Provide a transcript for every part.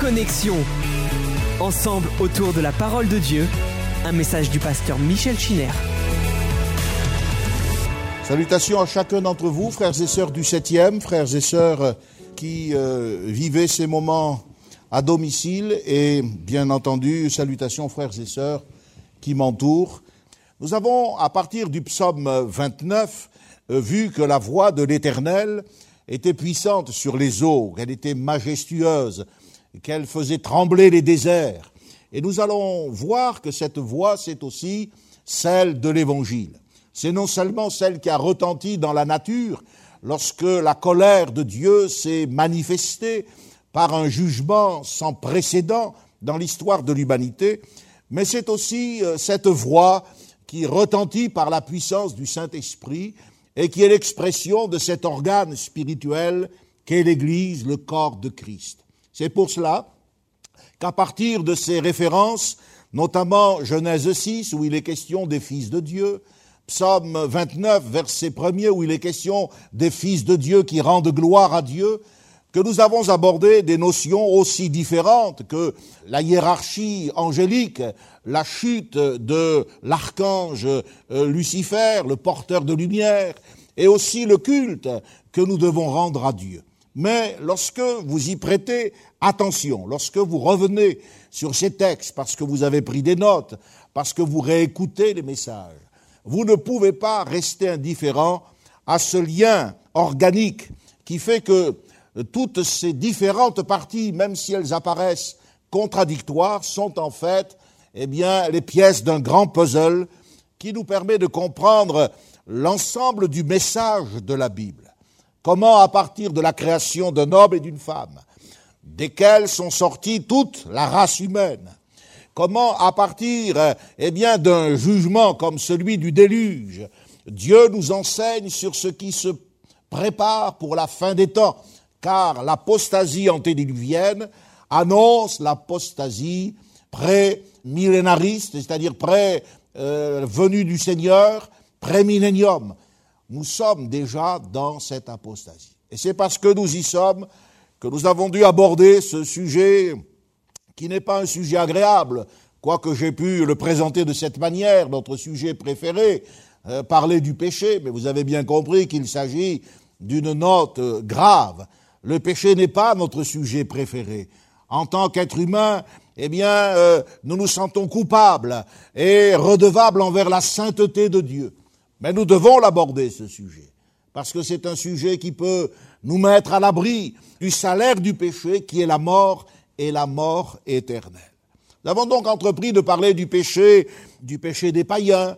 Connexion. Ensemble autour de la parole de Dieu, un message du pasteur Michel Chiner. Salutations à chacun d'entre vous, frères et sœurs du 7e, frères et sœurs qui euh, vivaient ces moments à domicile et bien entendu, salutations frères et sœurs qui m'entourent. Nous avons, à partir du psaume 29, euh, vu que la voix de l'Éternel était puissante sur les eaux, qu'elle était majestueuse, qu'elle faisait trembler les déserts. Et nous allons voir que cette voix, c'est aussi celle de l'Évangile. C'est non seulement celle qui a retenti dans la nature lorsque la colère de Dieu s'est manifestée par un jugement sans précédent dans l'histoire de l'humanité, mais c'est aussi euh, cette voix qui retentit par la puissance du Saint-Esprit et qui est l'expression de cet organe spirituel qu'est l'Église, le corps de Christ. C'est pour cela qu'à partir de ces références, notamment Genèse 6, où il est question des fils de Dieu, Psaume 29, verset 1 où il est question des fils de Dieu qui rendent gloire à Dieu, que nous avons abordé des notions aussi différentes que la hiérarchie angélique, la chute de l'archange euh, Lucifer, le porteur de lumière, et aussi le culte que nous devons rendre à Dieu. Mais lorsque vous y prêtez attention, lorsque vous revenez sur ces textes parce que vous avez pris des notes, parce que vous réécoutez les messages, vous ne pouvez pas rester indifférent à ce lien organique qui fait que toutes ces différentes parties, même si elles apparaissent contradictoires, sont en fait eh bien, les pièces d'un grand puzzle qui nous permet de comprendre l'ensemble du message de la Bible. Comment, à partir de la création d'un homme et d'une femme, desquels sont sorties toute la race humaine, comment, à partir eh bien, d'un jugement comme celui du déluge, Dieu nous enseigne sur ce qui se prépare pour la fin des temps, car l'apostasie antédiluvienne annonce l'apostasie pré-millénariste, c'est-à-dire pré-venue du Seigneur, pré-millénium. Nous sommes déjà dans cette apostasie. Et c'est parce que nous y sommes que nous avons dû aborder ce sujet qui n'est pas un sujet agréable, quoique j'ai pu le présenter de cette manière, notre sujet préféré, euh, parler du péché, mais vous avez bien compris qu'il s'agit d'une note grave. Le péché n'est pas notre sujet préféré. En tant qu'être humain, eh bien, euh, nous nous sentons coupables et redevables envers la sainteté de Dieu. Mais nous devons l'aborder, ce sujet, parce que c'est un sujet qui peut nous mettre à l'abri du salaire du péché, qui est la mort et la mort éternelle. Nous avons donc entrepris de parler du péché, du péché des païens,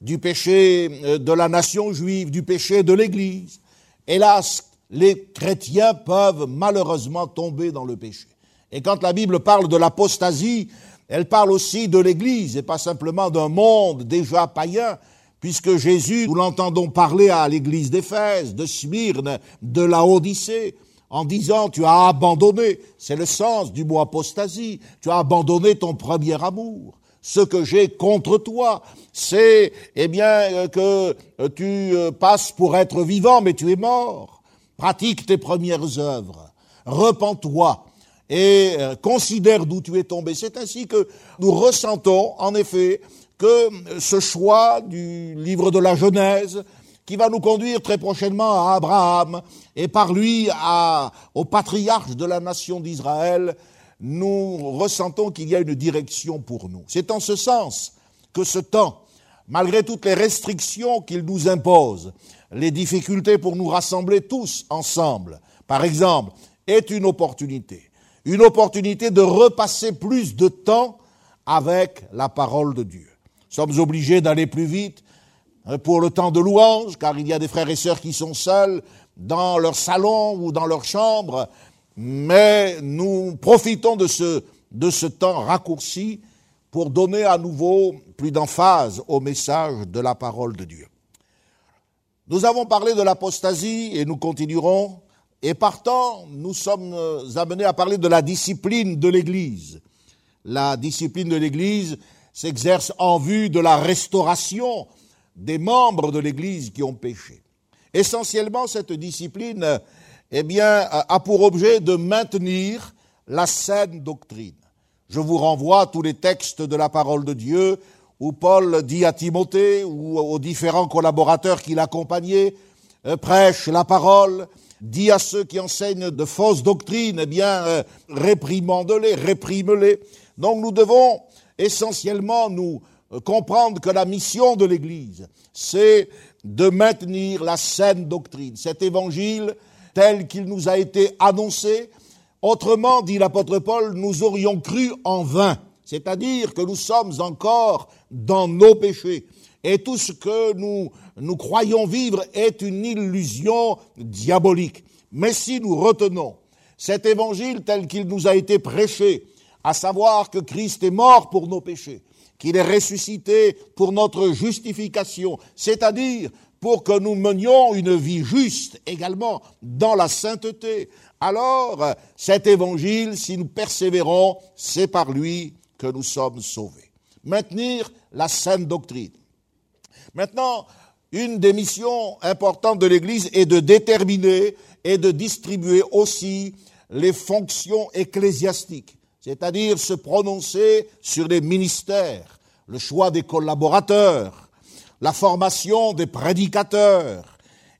du péché euh, de la nation juive, du péché de l'Église. Hélas, les chrétiens peuvent malheureusement tomber dans le péché. Et quand la Bible parle de l'apostasie, elle parle aussi de l'Église et pas simplement d'un monde déjà païen, puisque Jésus, nous l'entendons parler à l'Église d'Éphèse, de Smyrne, de la Odyssée, en disant tu as abandonné, c'est le sens du mot apostasie, tu as abandonné ton premier amour. Ce que j'ai contre toi, c'est eh bien que tu euh, passes pour être vivant, mais tu es mort pratique tes premières œuvres, repens-toi et euh, considère d'où tu es tombé. C'est ainsi que nous ressentons en effet que ce choix du livre de la Genèse, qui va nous conduire très prochainement à Abraham et par lui à, au patriarche de la nation d'Israël, nous ressentons qu'il y a une direction pour nous. C'est en ce sens que ce temps, malgré toutes les restrictions qu'il nous impose, les difficultés pour nous rassembler tous ensemble, par exemple, est une opportunité. Une opportunité de repasser plus de temps avec la parole de Dieu. Nous sommes obligés d'aller plus vite hein, pour le temps de louange, car il y a des frères et sœurs qui sont seuls dans leur salon ou dans leur chambre, mais nous profitons de ce, de ce temps raccourci pour donner à nouveau plus d'emphase au message de la parole de Dieu. Nous avons parlé de l'apostasie et nous continuerons. Et partant, nous sommes amenés à parler de la discipline de l'Église. La discipline de l'Église s'exerce en vue de la restauration des membres de l'Église qui ont péché. Essentiellement, cette discipline, eh bien, a pour objet de maintenir la saine doctrine. Je vous renvoie à tous les textes de la parole de Dieu où Paul dit à Timothée ou aux différents collaborateurs qui l'accompagnaient, euh, prêche la parole, dit à ceux qui enseignent de fausses doctrines, eh bien, euh, réprimande-les, réprime-les. Donc nous devons essentiellement nous euh, comprendre que la mission de l'Église, c'est de maintenir la saine doctrine, cet évangile tel qu'il nous a été annoncé. Autrement, dit l'apôtre Paul, nous aurions cru en vain, c'est-à-dire que nous sommes encore dans nos péchés. Et tout ce que nous, nous croyons vivre est une illusion diabolique. Mais si nous retenons cet évangile tel qu'il nous a été prêché, à savoir que Christ est mort pour nos péchés, qu'il est ressuscité pour notre justification, c'est-à-dire pour que nous menions une vie juste également dans la sainteté. Alors, cet évangile, si nous persévérons, c'est par lui que nous sommes sauvés. Maintenir la sainte doctrine. Maintenant, une des missions importantes de l'Église est de déterminer et de distribuer aussi les fonctions ecclésiastiques, c'est-à-dire se prononcer sur les ministères, le choix des collaborateurs, la formation des prédicateurs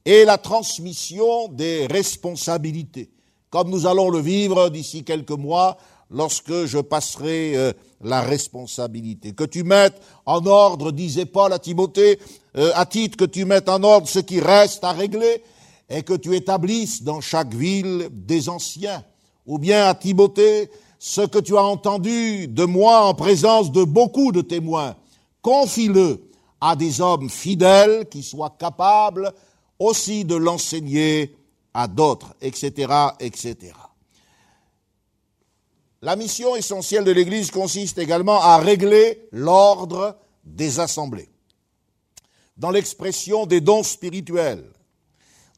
et la transmission des responsabilités, comme nous allons le vivre d'ici quelques mois lorsque je passerai euh, la responsabilité. Que tu mettes en ordre, disait Paul à Timothée, euh, à titre que tu mettes en ordre ce qui reste à régler et que tu établisses dans chaque ville des anciens. Ou bien à Timothée, ce que tu as entendu de moi en présence de beaucoup de témoins, confie-le à des hommes fidèles qui soient capables aussi de l'enseigner à d'autres, etc., etc. La mission essentielle de l'Église consiste également à régler l'ordre des assemblées, dans l'expression des dons spirituels,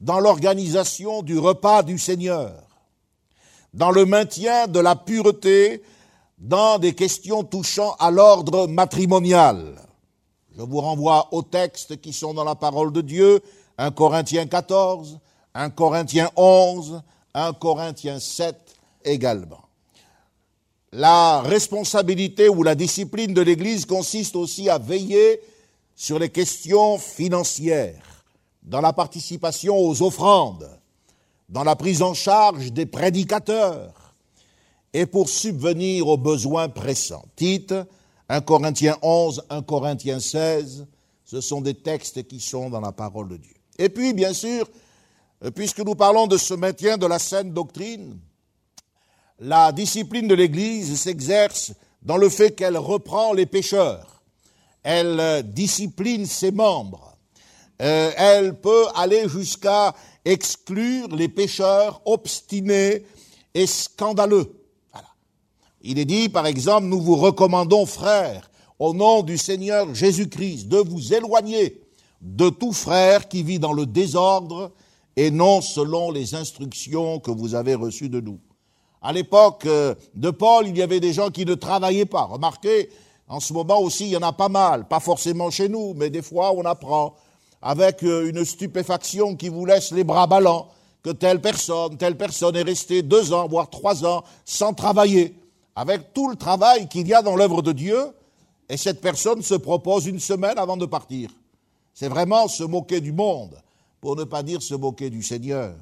dans l'organisation du repas du Seigneur, dans le maintien de la pureté dans des questions touchant à l'ordre matrimonial. Je vous renvoie aux textes qui sont dans la parole de Dieu, 1 Corinthiens 14, 1 Corinthiens 11, 1 Corinthiens 7 également. La responsabilité ou la discipline de l'Église consiste aussi à veiller sur les questions financières, dans la participation aux offrandes, dans la prise en charge des prédicateurs et pour subvenir aux besoins pressants. Tite, 1 Corinthiens 11, 1 Corinthiens 16, ce sont des textes qui sont dans la parole de Dieu. Et puis, bien sûr, puisque nous parlons de ce maintien de la saine doctrine, la discipline de l'Église s'exerce dans le fait qu'elle reprend les pécheurs, elle discipline ses membres, euh, elle peut aller jusqu'à exclure les pécheurs obstinés et scandaleux. Il est dit, par exemple, nous vous recommandons, frères, au nom du Seigneur Jésus-Christ, de vous éloigner de tout frère qui vit dans le désordre et non selon les instructions que vous avez reçues de nous. À l'époque euh, de Paul, il y avait des gens qui ne travaillaient pas. Remarquez, en ce moment aussi, il y en a pas mal. Pas forcément chez nous, mais des fois, on apprend avec euh, une stupéfaction qui vous laisse les bras ballants, que telle personne, telle personne est restée deux ans, voire trois ans, sans travailler, avec tout le travail qu'il y a dans l'œuvre de Dieu, et cette personne se propose une semaine avant de partir. C'est vraiment se moquer du monde, pour ne pas dire se moquer du Seigneur.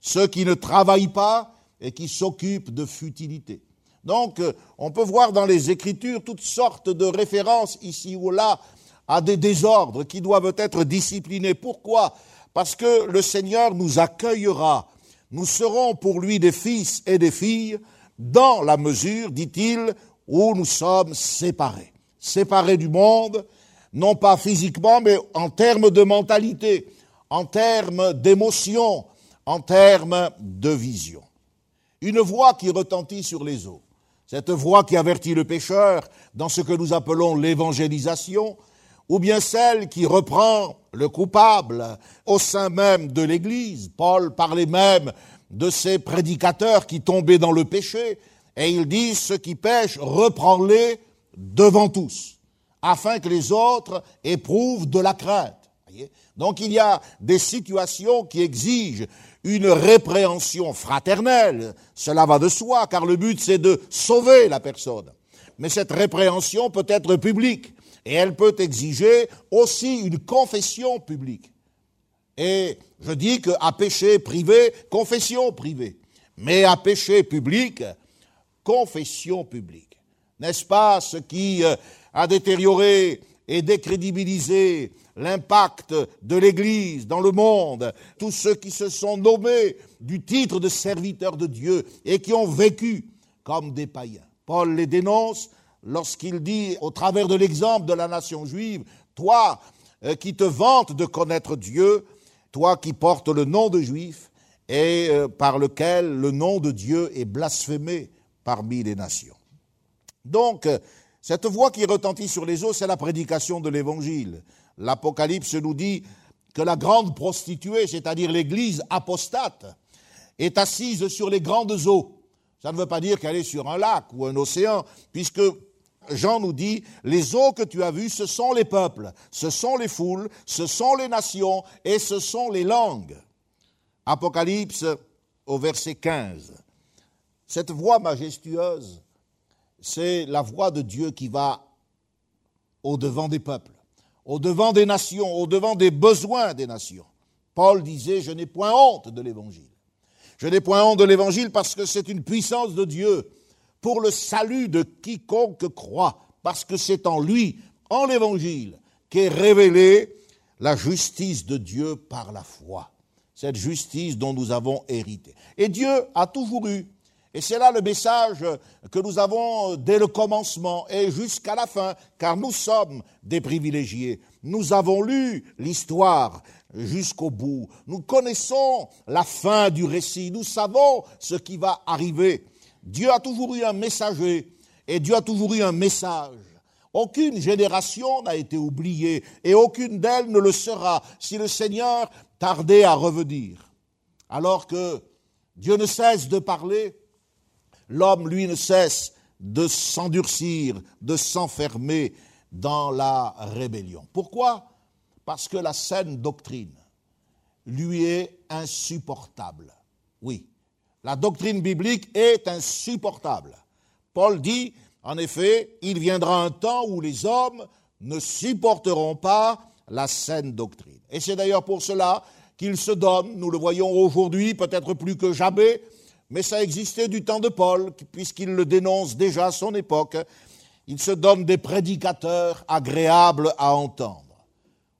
Ceux qui ne travaillent pas et qui s'occupent de futilité. Donc, euh, on peut voir dans les Écritures toutes sortes de références ici ou là à des désordres qui doivent être disciplinés. Pourquoi? Parce que le Seigneur nous accueillera. Nous serons pour lui des fils et des filles dans la mesure, dit-il, où nous sommes séparés. Séparés du monde, non pas physiquement, mais en termes de mentalité, en termes d'émotion, en termes de vision. Une voix qui retentit sur les eaux. Cette voix qui avertit le pécheur dans ce que nous appelons l'évangélisation, ou bien celle qui reprend le coupable au sein même de l'Église. Paul parlait même de ces prédicateurs qui tombaient dans le péché, et il dit, ceux qui pêchent, reprends-les devant tous, afin que les autres éprouvent de la crainte. Donc il y a des situations qui exigent une répréhension fraternelle. Cela va de soi, car le but c'est de sauver la personne. Mais cette répréhension peut être publique et elle peut exiger aussi une confession publique. Et je dis qu'à péché privé, confession privée. Mais à péché public, confession publique. N'est-ce pas ce qui euh, a détérioré et décrédibilisé l'impact de l'Église dans le monde, tous ceux qui se sont nommés du titre de serviteurs de Dieu et qui ont vécu comme des païens. Paul les dénonce lorsqu'il dit, au travers de l'exemple de la nation juive, toi euh, qui te vantes de connaître Dieu, toi qui portes le nom de juif et euh, par lequel le nom de Dieu est blasphémé parmi les nations. Donc, euh, cette voix qui retentit sur les eaux, c'est la prédication de l'Évangile. L'Apocalypse nous dit que la grande prostituée, c'est-à-dire l'Église apostate, est assise sur les grandes eaux. Ça ne veut pas dire qu'elle est sur un lac ou un océan, puisque Jean nous dit, les eaux que tu as vues, ce sont les peuples, ce sont les foules, ce sont les nations et ce sont les langues. Apocalypse au verset 15. Cette voix majestueuse, c'est la voix de Dieu qui va au-devant des peuples, au-devant des nations, au-devant des besoins des nations. Paul disait, je n'ai point honte de l'évangile. Je n'ai point honte de l'évangile parce que c'est une puissance de Dieu pour le salut de quiconque croit, parce que c'est en lui, en l'évangile, qu'est révélée la justice de Dieu par la foi. Cette justice dont nous avons hérité. Et Dieu a toujours eu et c'est là le message que nous avons dès le commencement et jusqu'à la fin, car nous sommes des privilégiés. Nous avons lu l'histoire jusqu'au bout. Nous connaissons la fin du récit. Nous savons ce qui va arriver. Dieu a toujours eu un messager et Dieu a toujours eu un message. Aucune génération n'a été oubliée et aucune d'elles ne le sera si le Seigneur tardait à revenir. Alors que Dieu ne cesse de parler, l'homme, lui, ne cesse de s'endurcir, de s'enfermer dans la rébellion. Pourquoi? Parce que la saine doctrine lui est insupportable. Oui, la doctrine biblique est insupportable. Paul dit, en effet, il viendra un temps où les hommes ne supporteront pas la saine doctrine. Et c'est d'ailleurs pour cela qu'il se donne, nous le voyons aujourd'hui peut-être plus que jamais, mais ça existait du temps de Paul, puisqu'il le dénonce déjà à son époque. Il se donne des prédicateurs agréables à entendre.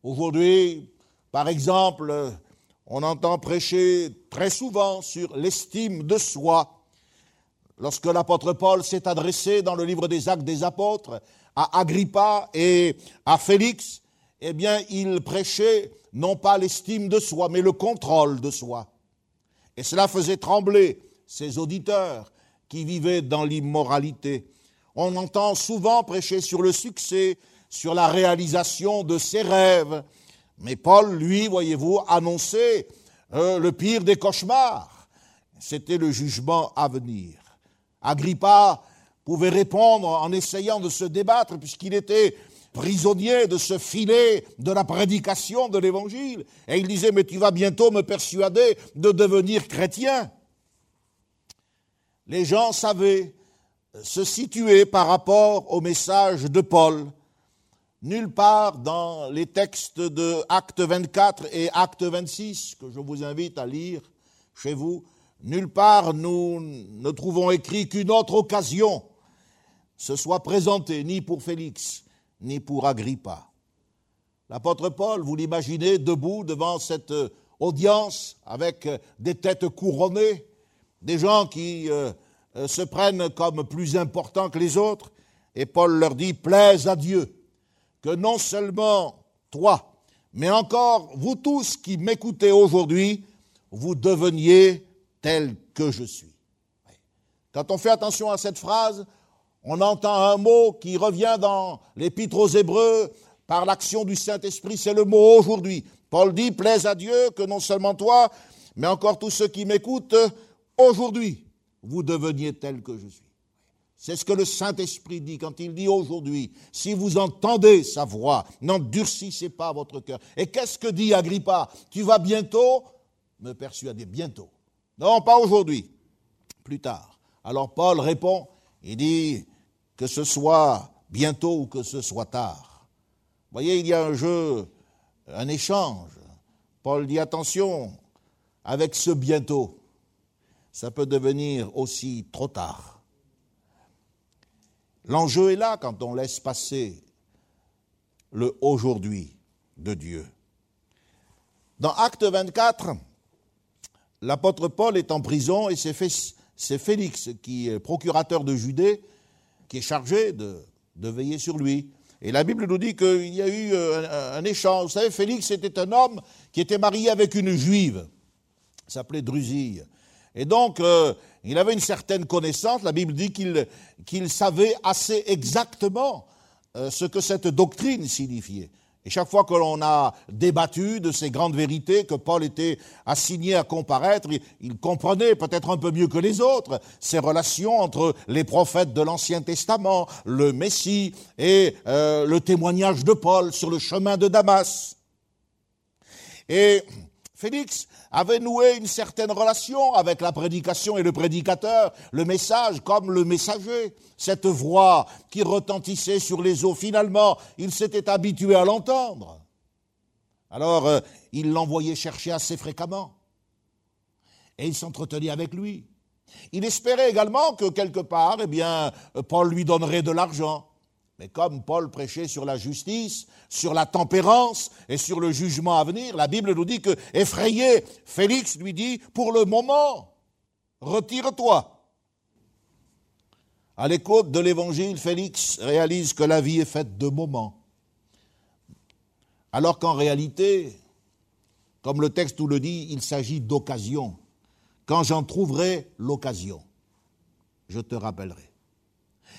Aujourd'hui, par exemple, on entend prêcher très souvent sur l'estime de soi. Lorsque l'apôtre Paul s'est adressé dans le livre des actes des apôtres à Agrippa et à Félix, eh bien, il prêchait non pas l'estime de soi, mais le contrôle de soi. Et cela faisait trembler ses auditeurs qui vivaient dans l'immoralité. On entend souvent prêcher sur le succès, sur la réalisation de ses rêves. Mais Paul, lui, voyez-vous, annonçait euh, le pire des cauchemars. C'était le jugement à venir. Agrippa pouvait répondre en essayant de se débattre, puisqu'il était prisonnier de ce filet de la prédication de l'Évangile. Et il disait, mais tu vas bientôt me persuader de devenir chrétien les gens savaient se situer par rapport au message de Paul. Nulle part dans les textes de Acte 24 et Acte 26, que je vous invite à lire chez vous, nulle part nous ne trouvons écrit qu'une autre occasion se soit présentée, ni pour Félix, ni pour Agrippa. L'apôtre Paul, vous l'imaginez, debout devant cette audience avec des têtes couronnées, des gens qui euh, euh, se prennent comme plus importants que les autres, et Paul leur dit, plaise à Dieu, que non seulement toi, mais encore vous tous qui m'écoutez aujourd'hui, vous deveniez tel que je suis. Quand on fait attention à cette phrase, on entend un mot qui revient dans l'épître aux Hébreux par l'action du Saint-Esprit, c'est le mot aujourd'hui. Paul dit, plaise à Dieu que non seulement toi, mais encore tous ceux qui m'écoutent aujourd'hui, vous deveniez tel que je suis. C'est ce que le Saint-Esprit dit quand il dit aujourd'hui, si vous entendez sa voix, n'endurcissez pas votre cœur. Et qu'est-ce que dit Agrippa Tu vas bientôt me persuader, bientôt. Non, pas aujourd'hui, plus tard. Alors Paul répond, il dit que ce soit bientôt ou que ce soit tard. Vous voyez, il y a un jeu, un échange. Paul dit attention, avec ce bientôt, ça peut devenir aussi trop tard. L'enjeu est là quand on laisse passer le aujourd'hui de Dieu. Dans Acte 24, l'apôtre Paul est en prison et c'est Félix qui est procurateur de Judée qui est chargé de, veiller sur lui. Et la Bible nous dit qu'il y a eu euh, un, échange. Vous savez, Félix était un homme qui était marié avec une juive, s'appelait Drusille. Et donc, euh, il avait une certaine connaissance. La Bible dit qu'il savait assez exactement euh, ce que cette doctrine signifiait. Et chaque fois que l'on a débattu de ces grandes vérités que Paul était assigné à comparaître, il, comprenait peut-être un peu mieux que les autres ces relations entre les prophètes de l'Ancien Testament, le Messie et euh, le témoignage de Paul sur le chemin de Damas. Et Félix avait noué une certaine relation avec la prédication et le prédicateur, le message comme le messager, cette voix qui retentissait sur les eaux. Finalement, il s'était habitué à l'entendre. Alors, euh, il l'envoyait chercher assez fréquemment. Et il s'entretenait avec lui. Il espérait également que quelque part, eh bien, Paul lui donnerait de l'argent. Mais comme Paul prêchait sur la justice, sur la tempérance et sur le jugement à venir, la Bible nous dit que, effrayé, Félix lui dit, pour le moment, retire-toi. À l'écoute de l'évangile, Félix réalise que la vie est faite de moments. Alors qu'en réalité, comme le texte nous le dit, il s'agit d'occasion. Quand j'en trouverai l'occasion, je te rappellerai.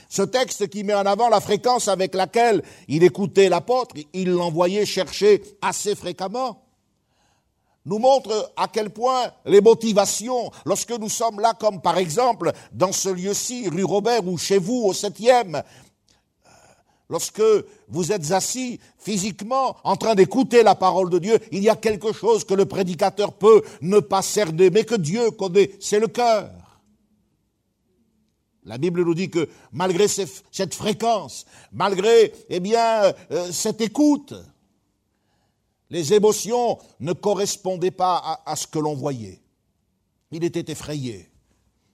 Ce texte qui met en avant la fréquence avec laquelle il écoutait l'apôtre, il l'envoyait chercher assez fréquemment, nous montre à quel point les motivations, lorsque nous sommes là, comme par exemple dans ce lieu-ci, rue Robert ou chez vous au septième, lorsque vous êtes assis physiquement en train d'écouter la parole de Dieu, il y a quelque chose que le prédicateur peut ne pas cerner, mais que Dieu connaît, c'est le cœur. La Bible nous dit que malgré cette fréquence, malgré eh bien euh, cette écoute, les émotions ne correspondaient pas à, à ce que l'on voyait. Il était effrayé.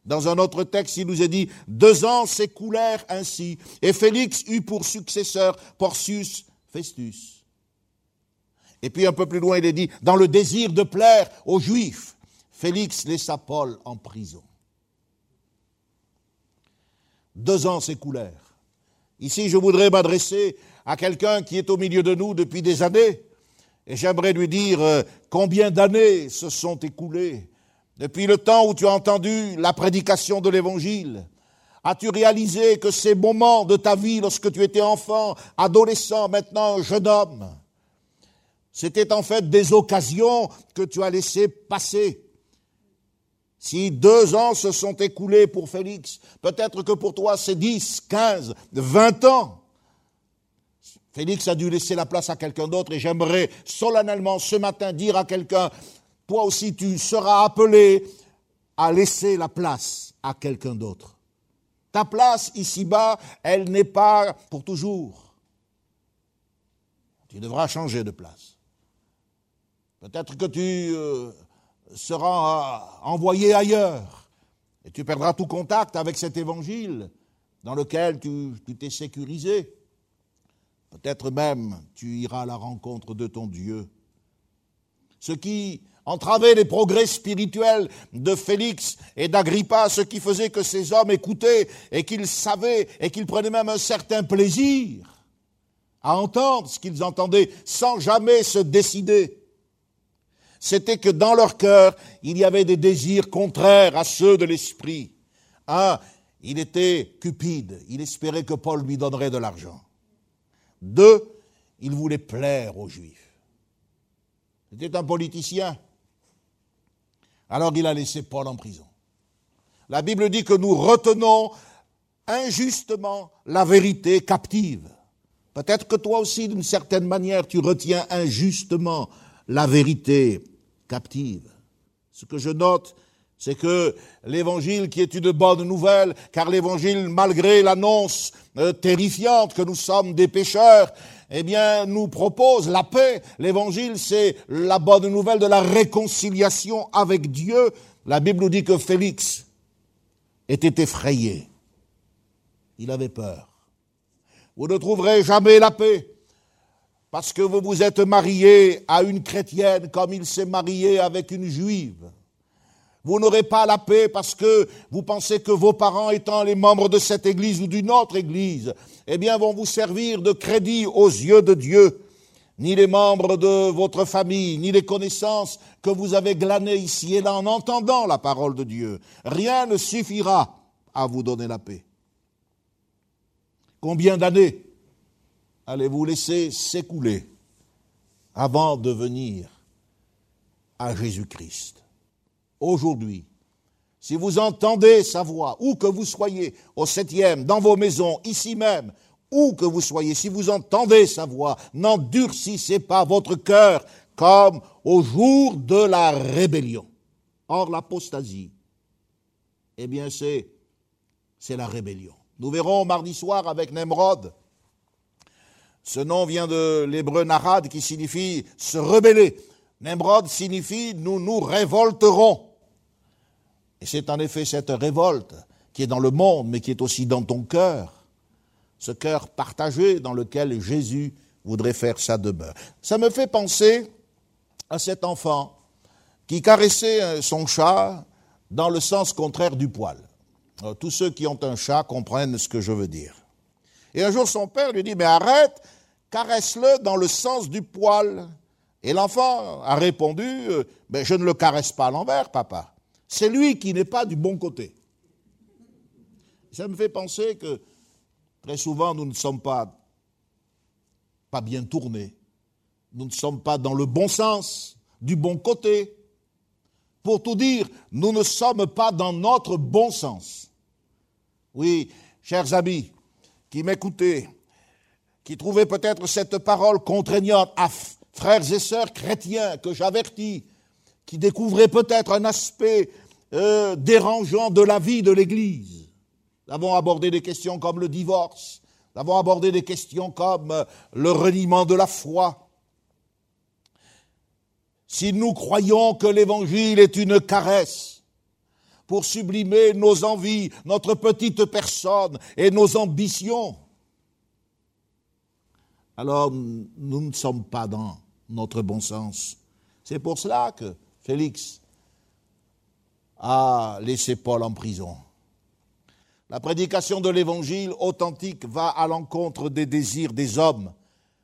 Dans un autre texte, il nous est dit, deux ans s'écoulèrent ainsi, et Félix eut pour successeur Porcius Festus. Et puis un peu plus loin, il est dit, dans le désir de plaire aux Juifs, Félix laissa Paul en prison. Deux ans s'écoulèrent. Ici, je voudrais m'adresser à quelqu'un qui est au milieu de nous depuis des années, et j'aimerais lui dire euh, combien d'années se sont écoulées depuis le temps où tu as entendu la prédication de l'Évangile. As-tu réalisé que ces moments de ta vie, lorsque tu étais enfant, adolescent, maintenant jeune homme, c'était en fait des occasions que tu as laissées passer si deux ans se sont écoulés pour Félix, peut-être que pour toi c'est dix, quinze, vingt ans. Félix a dû laisser la place à quelqu'un d'autre et j'aimerais solennellement ce matin dire à quelqu'un, toi aussi tu seras appelé à laisser la place à quelqu'un d'autre. Ta place ici-bas, elle n'est pas pour toujours. Tu devras changer de place. Peut-être que tu euh, sera envoyé ailleurs. Et tu perdras tout contact avec cet évangile dans lequel tu t'es sécurisé. Peut-être même tu iras à la rencontre de ton Dieu. Ce qui entravait les progrès spirituels de Félix et d'Agrippa, ce qui faisait que ces hommes écoutaient et qu'ils savaient et qu'ils prenaient même un certain plaisir à entendre ce qu'ils entendaient sans jamais se décider c'était que dans leur cœur, il y avait des désirs contraires à ceux de l'esprit. Un, il était cupide, il espérait que Paul lui donnerait de l'argent. Deux, il voulait plaire aux Juifs. C'était un politicien. Alors il a laissé Paul en prison. La Bible dit que nous retenons injustement la vérité captive. Peut-être que toi aussi, d'une certaine manière, tu retiens injustement la vérité captive. Ce que je note, c'est que l'évangile qui est une bonne nouvelle, car l'évangile, malgré l'annonce euh, terrifiante que nous sommes des pécheurs, eh bien, nous propose la paix. L'évangile, c'est la bonne nouvelle de la réconciliation avec Dieu. La Bible nous dit que Félix était effrayé. Il avait peur. Vous ne trouverez jamais la paix parce que vous vous êtes marié à une chrétienne comme il s'est marié avec une juive. Vous n'aurez pas la paix parce que vous pensez que vos parents étant les membres de cette église ou d'une autre église, eh bien, vont vous servir de crédit aux yeux de Dieu. Ni les membres de votre famille, ni les connaissances que vous avez glanées ici et là en entendant la parole de Dieu. Rien ne suffira à vous donner la paix. Combien d'années allez-vous laisser s'écouler avant de venir à Jésus-Christ Aujourd'hui, si vous entendez sa voix, où que vous soyez, au septième, dans vos maisons, ici même, où que vous soyez, si vous entendez sa voix, n'endurcissez pas votre cœur comme au jour de la rébellion. Or, l'apostasie, eh bien, c'est, c'est la rébellion. Nous verrons mardi soir avec Nemrod. Ce nom vient de l'hébreu narad qui signifie se rebeller. Nemrod signifie nous nous révolterons. Et c'est en effet cette révolte qui est dans le monde, mais qui est aussi dans ton cœur, ce cœur partagé dans lequel Jésus voudrait faire sa demeure. Ça me fait penser à cet enfant qui caressait son chat dans le sens contraire du poil. Euh, tous ceux qui ont un chat comprennent ce que je veux dire. Et un jour, son père lui dit, mais arrête, caresse-le dans le sens du poil. Et l'enfant a répondu, euh, mais je ne le caresse pas à l'envers, papa. C'est lui qui n'est pas du bon côté. Ça me fait penser que très souvent, nous ne sommes pas, pas bien tournés. Nous ne sommes pas dans le bon sens, du bon côté. Pour tout dire, nous ne sommes pas dans notre bon sens. Oui, chers amis qui m'écoutez, qui trouvaient peut-être cette parole contraignante à frères et sœurs chrétiens que j'avertis, qui découvraient peut-être un aspect euh, dérangeant de la vie de l'Église. Nous avons abordé des questions comme le divorce, nous avons abordé des questions comme euh, le reniement de la foi. Si nous croyons que l'Évangile est une caresse, pour sublimer nos envies, notre petite personne et nos ambitions, alors nous ne sommes pas dans notre bon sens. C'est pour cela que Félix a laissé Paul en prison. La prédication de l'évangile authentique va à l'encontre des désirs des hommes.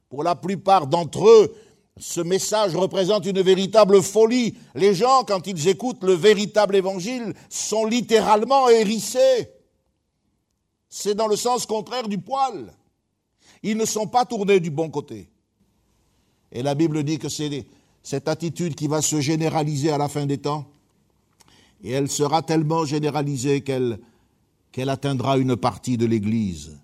Pour la plupart d'entre eux, ce message représente une véritable folie. Les gens, quand ils écoutent le véritable évangile, sont littéralement hérissés. C'est dans le sens contraire du poil. Ils ne sont pas tournés du bon côté. Et la Bible dit que c'est cette attitude qui va se généraliser à la fin des temps. Et elle sera tellement généralisée qu'elle atteindra une partie de l'Église.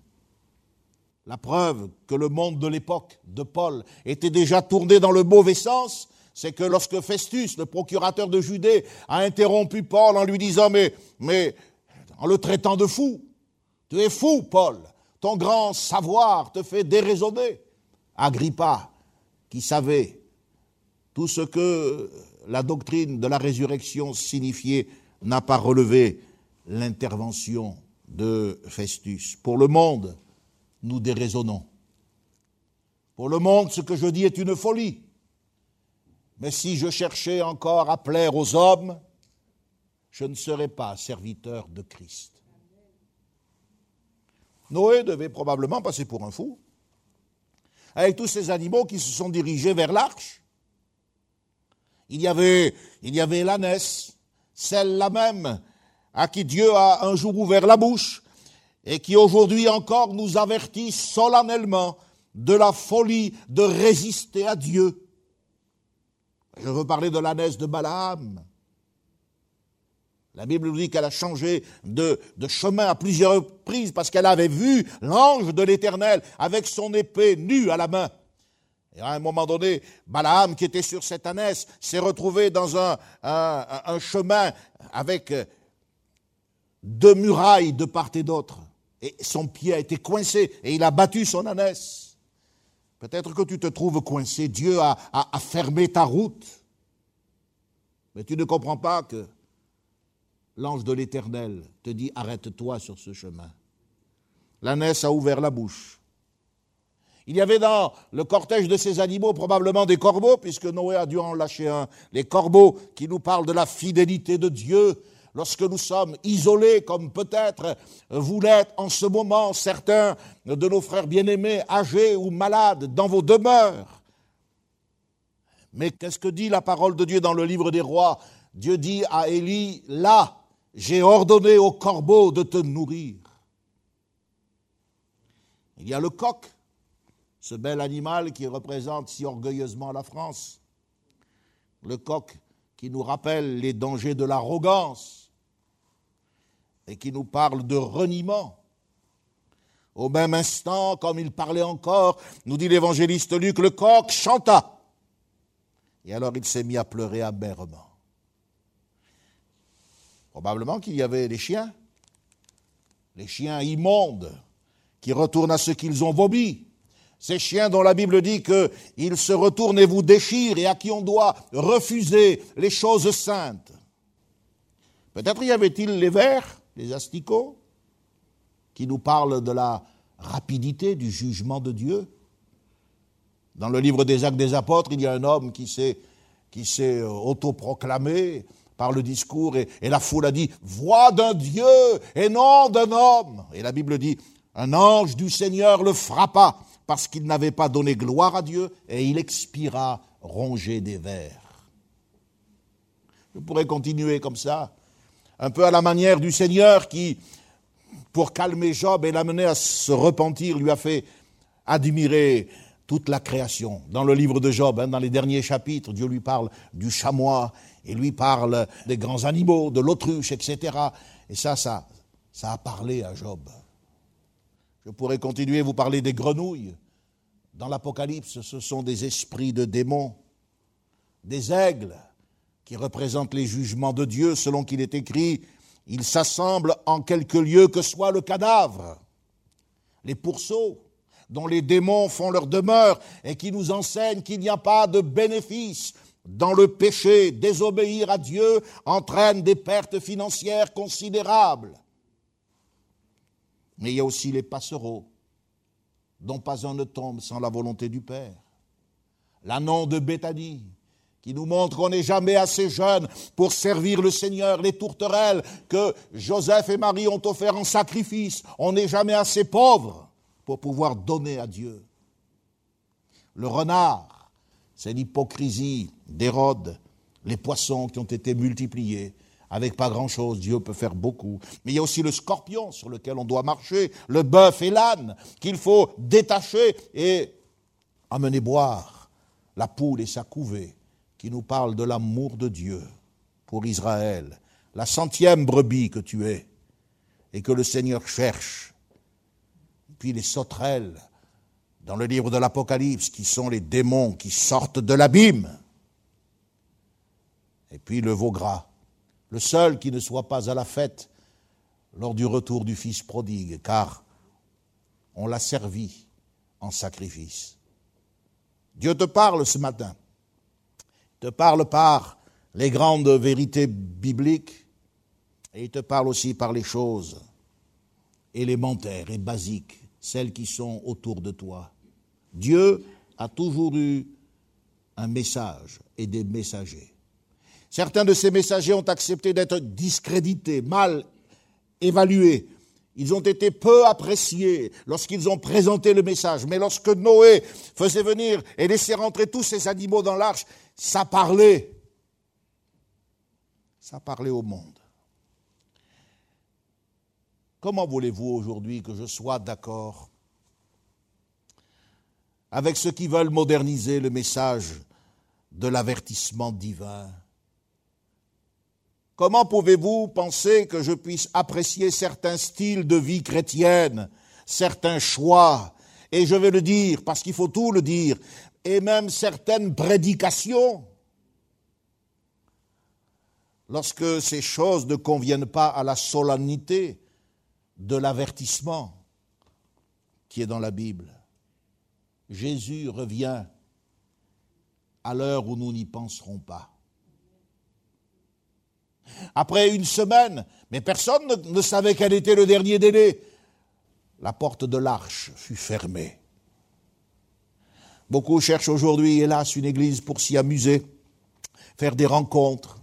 La preuve que le monde de l'époque de Paul était déjà tourné dans le mauvais sens, c'est que lorsque Festus, le procurateur de Judée, a interrompu Paul en lui disant mais, mais, en le traitant de fou, tu es fou, Paul, ton grand savoir te fait déraisonner. Agrippa, qui savait tout ce que la doctrine de la résurrection signifiait, n'a pas relevé l'intervention de Festus. Pour le monde, nous déraisonnons. Pour le monde, ce que je dis est une folie. Mais si je cherchais encore à plaire aux hommes, je ne serais pas serviteur de Christ. Noé devait probablement passer pour un fou, avec tous ces animaux qui se sont dirigés vers l'arche. Il y avait, il y avait l'ânesse, celle-là même à qui Dieu a un jour ouvert la bouche et qui aujourd'hui encore nous avertit solennellement de la folie de résister à Dieu. Je veux parler de l'ânesse de Balaam. La Bible nous dit qu'elle a changé de, chemin à plusieurs reprises parce qu'elle avait vu l'ange de l'Éternel avec son épée nue à la main. Et à un moment donné, Balaam, qui était sur cette ânesse, s'est retrouvé dans un, chemin avec deux murailles de part et d'autre. Et son pied a été coincé et il a battu son ânesse. Peut-être que tu te trouves coincé. Dieu a, fermé ta route. Mais tu ne comprends pas que l'ange de l'Éternel te dit arrête-toi sur ce chemin. L'ânesse a ouvert la bouche. Il y avait dans le cortège de ces animaux probablement des corbeaux, puisque Noé a dû en lâcher un. Les corbeaux qui nous parlent de la fidélité de Dieu lorsque nous sommes isolés, comme peut-être vous l'êtes en ce moment, certains de nos frères bien-aimés, âgés ou malades, dans vos demeures. Mais qu'est-ce que dit la parole de Dieu dans le livre des rois? Dieu dit à Élie, là, j'ai ordonné aux corbeaux de te nourrir. Il y a le coq, ce bel animal qui représente si orgueilleusement la France. Le coq qui nous rappelle les dangers de l'arrogance et qui nous parle de reniement. Au même instant, comme il parlait encore, nous dit l'évangéliste Luc, le coq chanta. Et alors il s'est mis à pleurer amèrement. Probablement qu'il y avait des chiens, les chiens immondes, qui retournent à ce qu'ils ont vomi. Ces chiens dont la Bible dit qu'ils se retournent et vous déchirent et à qui on doit refuser les choses saintes. Peut-être y avait-il les vers, les asticots, qui nous parlent de la rapidité du jugement de Dieu. Dans le livre des Actes des Apôtres, il y a un homme qui s'est, qui s'est autoproclamé par le discours et, et la foule a dit Voix d'un Dieu et non d'un homme. Et la Bible dit Un ange du Seigneur le frappa parce qu'il n'avait pas donné gloire à Dieu et il expira rongé des vers. Je pourrais continuer comme ça, un peu à la manière du Seigneur qui, pour calmer Job et l'amener à se repentir, lui a fait admirer toute la création. Dans le livre de Job, hein, dans les derniers chapitres, Dieu lui parle du chamois et lui parle des grands animaux, de l'autruche, etc. Et ça, ça, ça a parlé à Job. Je pourrais continuer à vous parler des grenouilles. Dans l'Apocalypse, ce sont des esprits de démons, des aigles qui représentent les jugements de Dieu, selon qu'il est écrit, ils s'assemblent en quelque lieu que soit le cadavre. Les pourceaux, dont les démons font leur demeure et qui nous enseignent qu'il n'y a pas de bénéfice dans le péché, désobéir à Dieu entraîne des pertes financières considérables. Mais il y a aussi les passereaux, dont pas un ne tombe sans la volonté du Père. L'annon de Béthanie, qui nous montre qu'on n'est jamais assez jeune pour servir le Seigneur, les tourterelles que Joseph et Marie ont offert en sacrifice, on n'est jamais assez pauvre pour pouvoir donner à Dieu. Le renard, c'est l'hypocrisie d'Hérode, les poissons qui ont été multipliés, avec pas grand-chose, Dieu peut faire beaucoup. Mais il y a aussi le scorpion sur lequel on doit marcher, le bœuf et l'âne qu'il faut détacher et amener boire, la poule et sa couvée, qui nous parle de l'amour de Dieu pour Israël, la centième brebis que tu es et que le Seigneur cherche. Puis les sauterelles dans le livre de l'Apocalypse, qui sont les démons qui sortent de l'abîme. Et puis le veau gras, le seul qui ne soit pas à la fête lors du retour du Fils prodigue, car on l'a servi en sacrifice. Dieu te parle ce matin, te parle par les grandes vérités bibliques, et il te parle aussi par les choses élémentaires et basiques, celles qui sont autour de toi. Dieu a toujours eu un message et des messagers. Certains de ces messagers ont accepté d'être discrédités, mal évalués. Ils ont été peu appréciés lorsqu'ils ont présenté le message. Mais lorsque Noé faisait venir et laissait rentrer tous ces animaux dans l'arche, ça parlait. Ça parlait au monde. Comment voulez-vous aujourd'hui que je sois d'accord avec ceux qui veulent moderniser le message de l'avertissement divin? Comment pouvez-vous penser que je puisse apprécier certains styles de vie chrétienne, certains choix, et je vais le dire parce qu'il faut tout le dire, et même certaines prédications, lorsque ces choses ne conviennent pas à la solennité de l'avertissement qui est dans la Bible. Jésus revient à l'heure où nous n'y penserons pas. Après une semaine, mais personne ne, savait quel était le dernier délai, la porte de l'arche fut fermée. Beaucoup cherchent aujourd'hui, hélas, une église pour s'y amuser, faire des rencontres.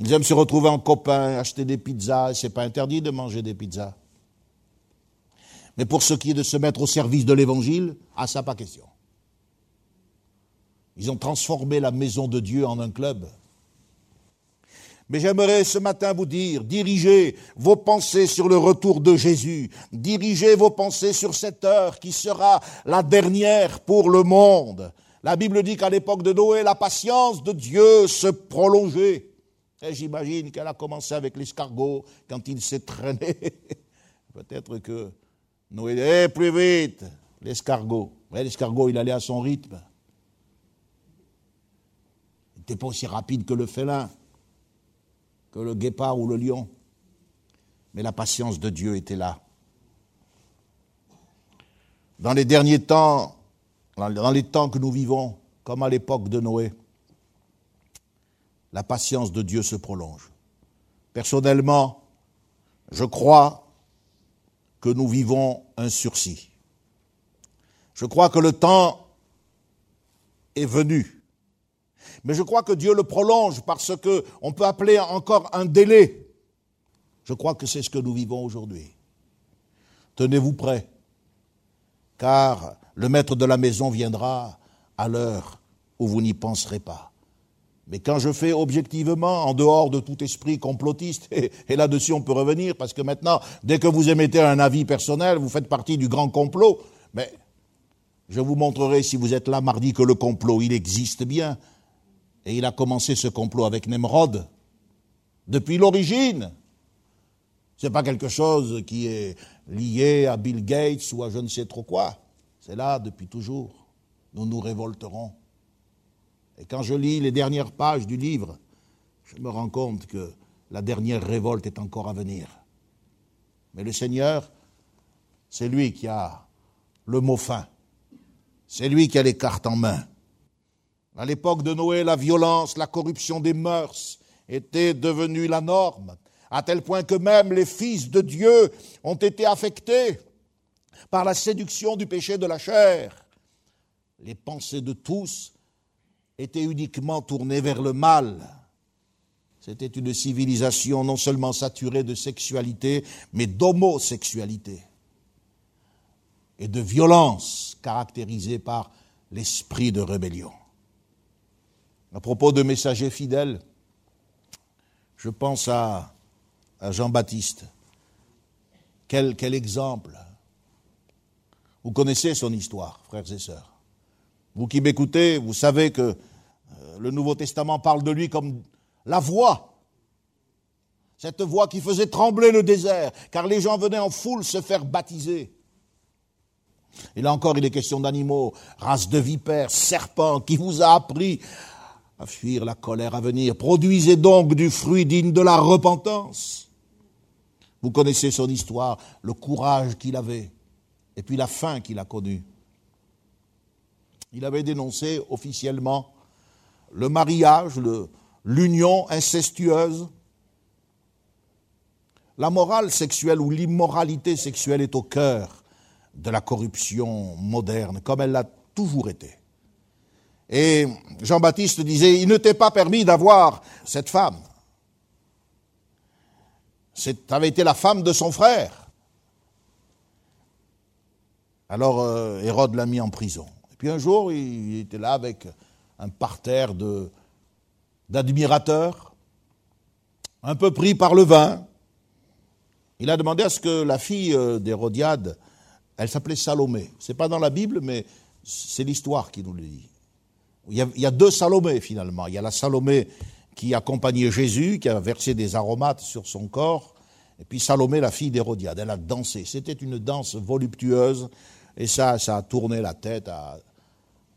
Ils aiment se retrouver en copains, acheter des pizzas, c'est pas interdit de manger des pizzas. Mais pour ce qui est de se mettre au service de l'évangile, à ça pas question. Ils ont transformé la maison de Dieu en un club. Mais j'aimerais ce matin vous dire, dirigez vos pensées sur le retour de Jésus, dirigez vos pensées sur cette heure qui sera la dernière pour le monde. La Bible dit qu'à l'époque de Noé, la patience de Dieu se prolongeait. Et j'imagine qu'elle a commencé avec l'escargot quand il s'est traîné. Peut-être que Noé eh, plus vite, l'escargot. l'escargot, il allait à son rythme. Il n'était pas aussi rapide que le félin que le guépard ou le lion. Mais la patience de Dieu était là. Dans les derniers temps, dans les temps que nous vivons, comme à l'époque de Noé, la patience de Dieu se prolonge. Personnellement, je crois que nous vivons un sursis. Je crois que le temps est venu mais je crois que Dieu le prolonge parce qu'on peut appeler encore un délai. Je crois que c'est ce que nous vivons aujourd'hui. Tenez-vous prêts, car le maître de la maison viendra à l'heure où vous n'y penserez pas. Mais quand je fais objectivement, en dehors de tout esprit complotiste, et, et là-dessus on peut revenir, parce que maintenant, dès que vous émettez un avis personnel, vous faites partie du grand complot, mais je vous montrerai, si vous êtes là mardi, que le complot, il existe bien. Et il a commencé ce complot avec Nemrod. Depuis l'origine. Ce n'est pas quelque chose qui est lié à Bill Gates ou à je ne sais trop quoi. C'est là depuis toujours. Nous nous révolterons. Et quand je lis les dernières pages du livre, je me rends compte que la dernière révolte est encore à venir. Mais le Seigneur, c'est lui qui a le mot fin. C'est lui qui a les cartes en main. À l'époque de Noé, la violence, la corruption des mœurs étaient devenues la norme, à tel point que même les fils de Dieu ont été affectés par la séduction du péché de la chair. Les pensées de tous étaient uniquement tournées vers le mal. C'était une civilisation non seulement saturée de sexualité, mais d'homosexualité et de violence caractérisée par l'esprit de rébellion. À propos de messagers fidèles, je pense à, Jean-Baptiste. Quel, quel exemple Vous connaissez son histoire, frères et sœurs. Vous qui m'écoutez, vous savez que euh, le Nouveau Testament parle de lui comme la voix. Cette voix qui faisait trembler le désert, car les gens venaient en foule se faire baptiser. Et là encore, il est question d'animaux, race de vipères, serpents, qui vous a appris à fuir la colère à venir. Produisez donc du fruit digne de la repentance. Vous connaissez son histoire, le courage qu'il avait, et puis la fin qu'il a connue. Il avait dénoncé officiellement le mariage, l'union incestueuse. La morale sexuelle ou l'immoralité sexuelle est au cœur de la corruption moderne, comme elle l'a toujours été. Et Jean-Baptiste disait, il ne t'est pas permis d'avoir cette femme. Ça avait été la femme de son frère. Alors euh, Hérode l'a mis en prison. Et puis un jour, il était là avec un parterre d'admirateurs, un peu pris par le vin. Il a demandé à ce que la fille euh, d'Hérodiade, elle s'appelait Salomé. C'est pas dans la Bible, mais c'est l'histoire qui nous le dit. Il y, a, deux Salomé finalement. Il y a la Salomé qui accompagnait Jésus, qui a versé des aromates sur son corps, et puis Salomé, la fille d'Hérodiade, elle a dansé. C'était une danse voluptueuse, et ça, ça a tourné la tête à,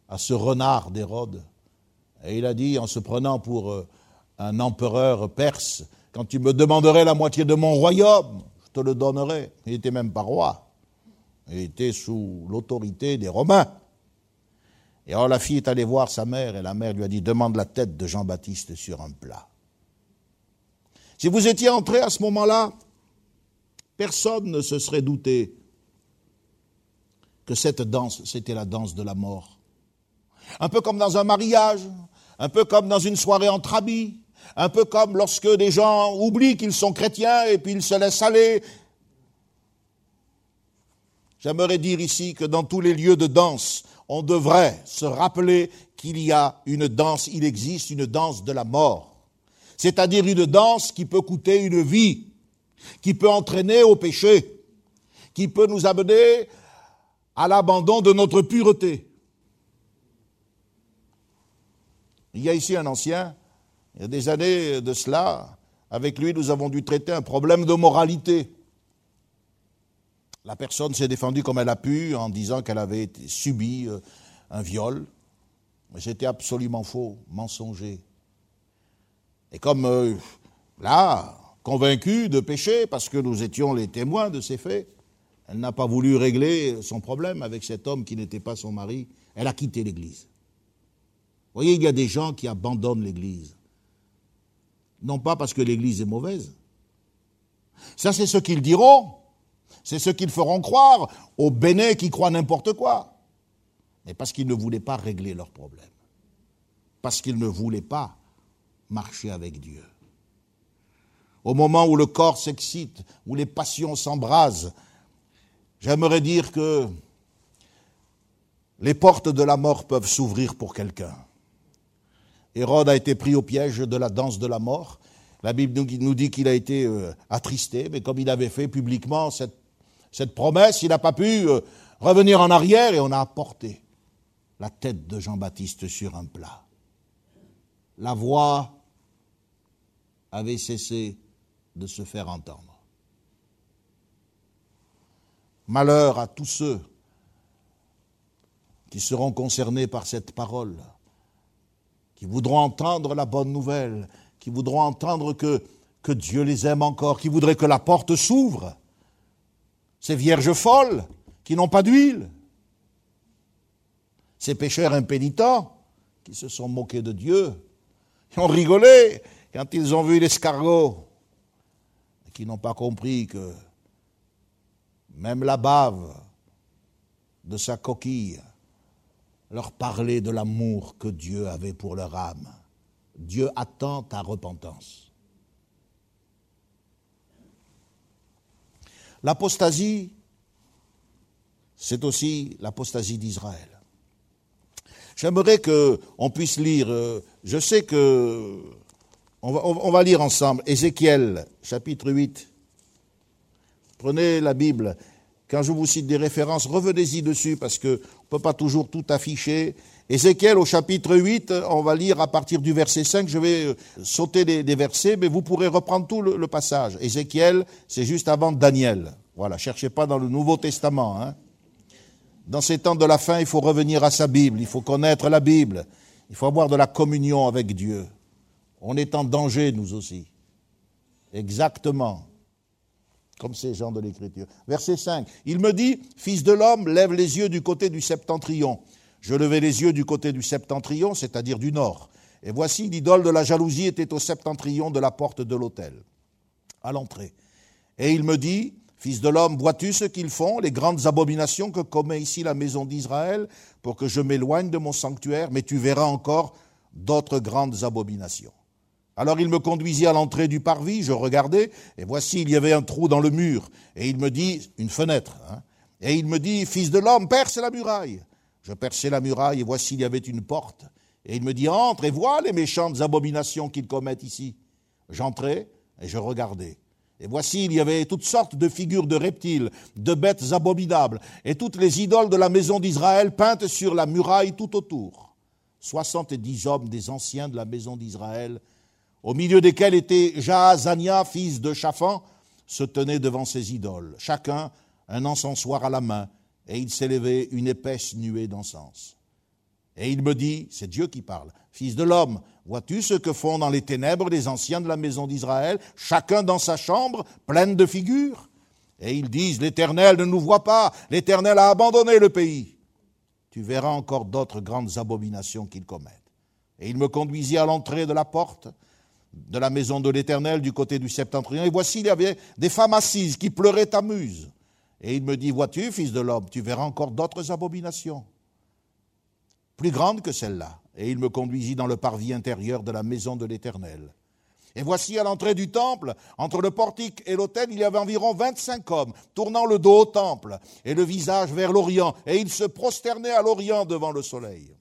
à ce renard d'Hérode. Et il a dit, en se prenant pour euh, un empereur perse, quand tu me demanderais la moitié de mon royaume, je te le donnerai. Il n'était même pas roi. Il était sous l'autorité des Romains. Et alors la fille est allée voir sa mère et la mère lui a dit Demande la tête de Jean-Baptiste sur un plat. Si vous étiez entré à ce moment-là, personne ne se serait douté que cette danse, c'était la danse de la mort. Un peu comme dans un mariage, un peu comme dans une soirée entre amis, un peu comme lorsque des gens oublient qu'ils sont chrétiens et puis ils se laissent aller. J'aimerais dire ici que dans tous les lieux de danse, on devrait se rappeler qu'il y a une danse, il existe une danse de la mort. C'est-à-dire une danse qui peut coûter une vie, qui peut entraîner au péché, qui peut nous amener à l'abandon de notre pureté. Il y a ici un ancien, il y a des années de cela, avec lui nous avons dû traiter un problème de moralité. La personne s'est défendue comme elle a pu en disant qu'elle avait subi euh, un viol. Mais c'était absolument faux, mensonger. Et comme euh, là, convaincue de péché, parce que nous étions les témoins de ces faits, elle n'a pas voulu régler son problème avec cet homme qui n'était pas son mari. Elle a quitté l'Église. Vous voyez, il y a des gens qui abandonnent l'Église. Non pas parce que l'Église est mauvaise. Ça, c'est ce qu'ils diront. C'est ce qu'ils feront croire aux bénés qui croient n'importe quoi. Mais parce qu'ils ne voulaient pas régler leurs problèmes. Parce qu'ils ne voulaient pas marcher avec Dieu. Au moment où le corps s'excite, où les passions s'embrasent, j'aimerais dire que les portes de la mort peuvent s'ouvrir pour quelqu'un. Hérode a été pris au piège de la danse de la mort. La Bible nous dit qu'il a été euh, attristé, mais comme il avait fait publiquement cette cette promesse, il n'a pas pu euh, revenir en arrière et on a apporté la tête de Jean-Baptiste sur un plat. La voix avait cessé de se faire entendre. Malheur à tous ceux qui seront concernés par cette parole, qui voudront entendre la bonne nouvelle, qui voudront entendre que, que Dieu les aime encore, qui voudraient que la porte s'ouvre ces vierges folles qui n'ont pas d'huile, ces pécheurs impénitents qui se sont moqués de Dieu, qui ont rigolé quand ils ont vu l'escargot, qui n'ont pas compris que même la bave de sa coquille leur parlait de l'amour que Dieu avait pour leur âme. Dieu attend ta repentance. L'apostasie, c'est aussi l'apostasie d'Israël. J'aimerais qu'on puisse lire, euh, je sais que on va, on va, lire ensemble Ézéchiel chapitre 8. Prenez la Bible. Quand je vous cite des références, revenez-y dessus parce qu'on ne peut pas toujours tout afficher. Ézéchiel au chapitre 8, on va lire à partir du verset 5, je vais euh, sauter des, versets, mais vous pourrez reprendre tout le, passage. Ézéchiel, c'est juste avant Daniel. Voilà, cherchez pas dans le Nouveau Testament. Hein. Dans ces temps de la fin, il faut revenir à sa Bible, il faut connaître la Bible, il faut avoir de la communion avec Dieu. On est en danger, nous aussi. Exactement. Comme ces gens de l'Écriture. Verset 5. Il me dit, Fils de l'homme, lève les yeux du côté du septentrion je levai les yeux du côté du septentrion, c'est-à-dire du nord. Et voici, l'idole de la jalousie était au septentrion de la porte de l'autel, à l'entrée. Et il me dit, Fils de l'homme, vois-tu ce qu'ils font, les grandes abominations que commet ici la maison d'Israël, pour que je m'éloigne de mon sanctuaire, mais tu verras encore d'autres grandes abominations. Alors il me conduisit à l'entrée du parvis, je regardais, et voici, il y avait un trou dans le mur, et il me dit, une fenêtre, hein, et il me dit, Fils de l'homme, perce la muraille. Je perçai la muraille et voici il y avait une porte. Et il me dit, entre et vois les méchantes abominations qu'ils commettent ici. J'entrai et je regardai. Et voici, il y avait toutes sortes de figures de reptiles, de bêtes abominables, et toutes les idoles de la maison d'Israël peintes sur la muraille tout autour. Soixante-dix hommes des anciens de la maison d'Israël au milieu desquels était Jaazania, fils de Shaphan, se tenait devant ses idoles, chacun un encensoir à la main, et il s'élevait une épaisse nuée d'encens. Et il me dit, c'est Dieu qui parle, Fils de l'homme, vois-tu ce que font dans les ténèbres les anciens de la maison d'Israël, chacun dans sa chambre, pleine de figures? Et ils disent, l'Éternel ne nous voit pas, l'Éternel a abandonné le pays. Tu verras encore d'autres grandes abominations qu'ils commettent. Et il me conduisit à l'entrée de la porte de la maison de l'Éternel du côté du septentrion, et voici, il y avait des femmes assises qui pleuraient à Muse. Et il me dit, vois-tu, fils de l'homme, tu verras encore d'autres abominations, plus grandes que celles-là. Et il me conduisit dans le parvis intérieur de la maison de l'Éternel. Et voici à l'entrée du temple, entre le portique et l'autel, il y avait environ vingt-cinq hommes, tournant le dos au temple et le visage vers l'Orient, et ils se prosternaient à l'Orient devant le soleil.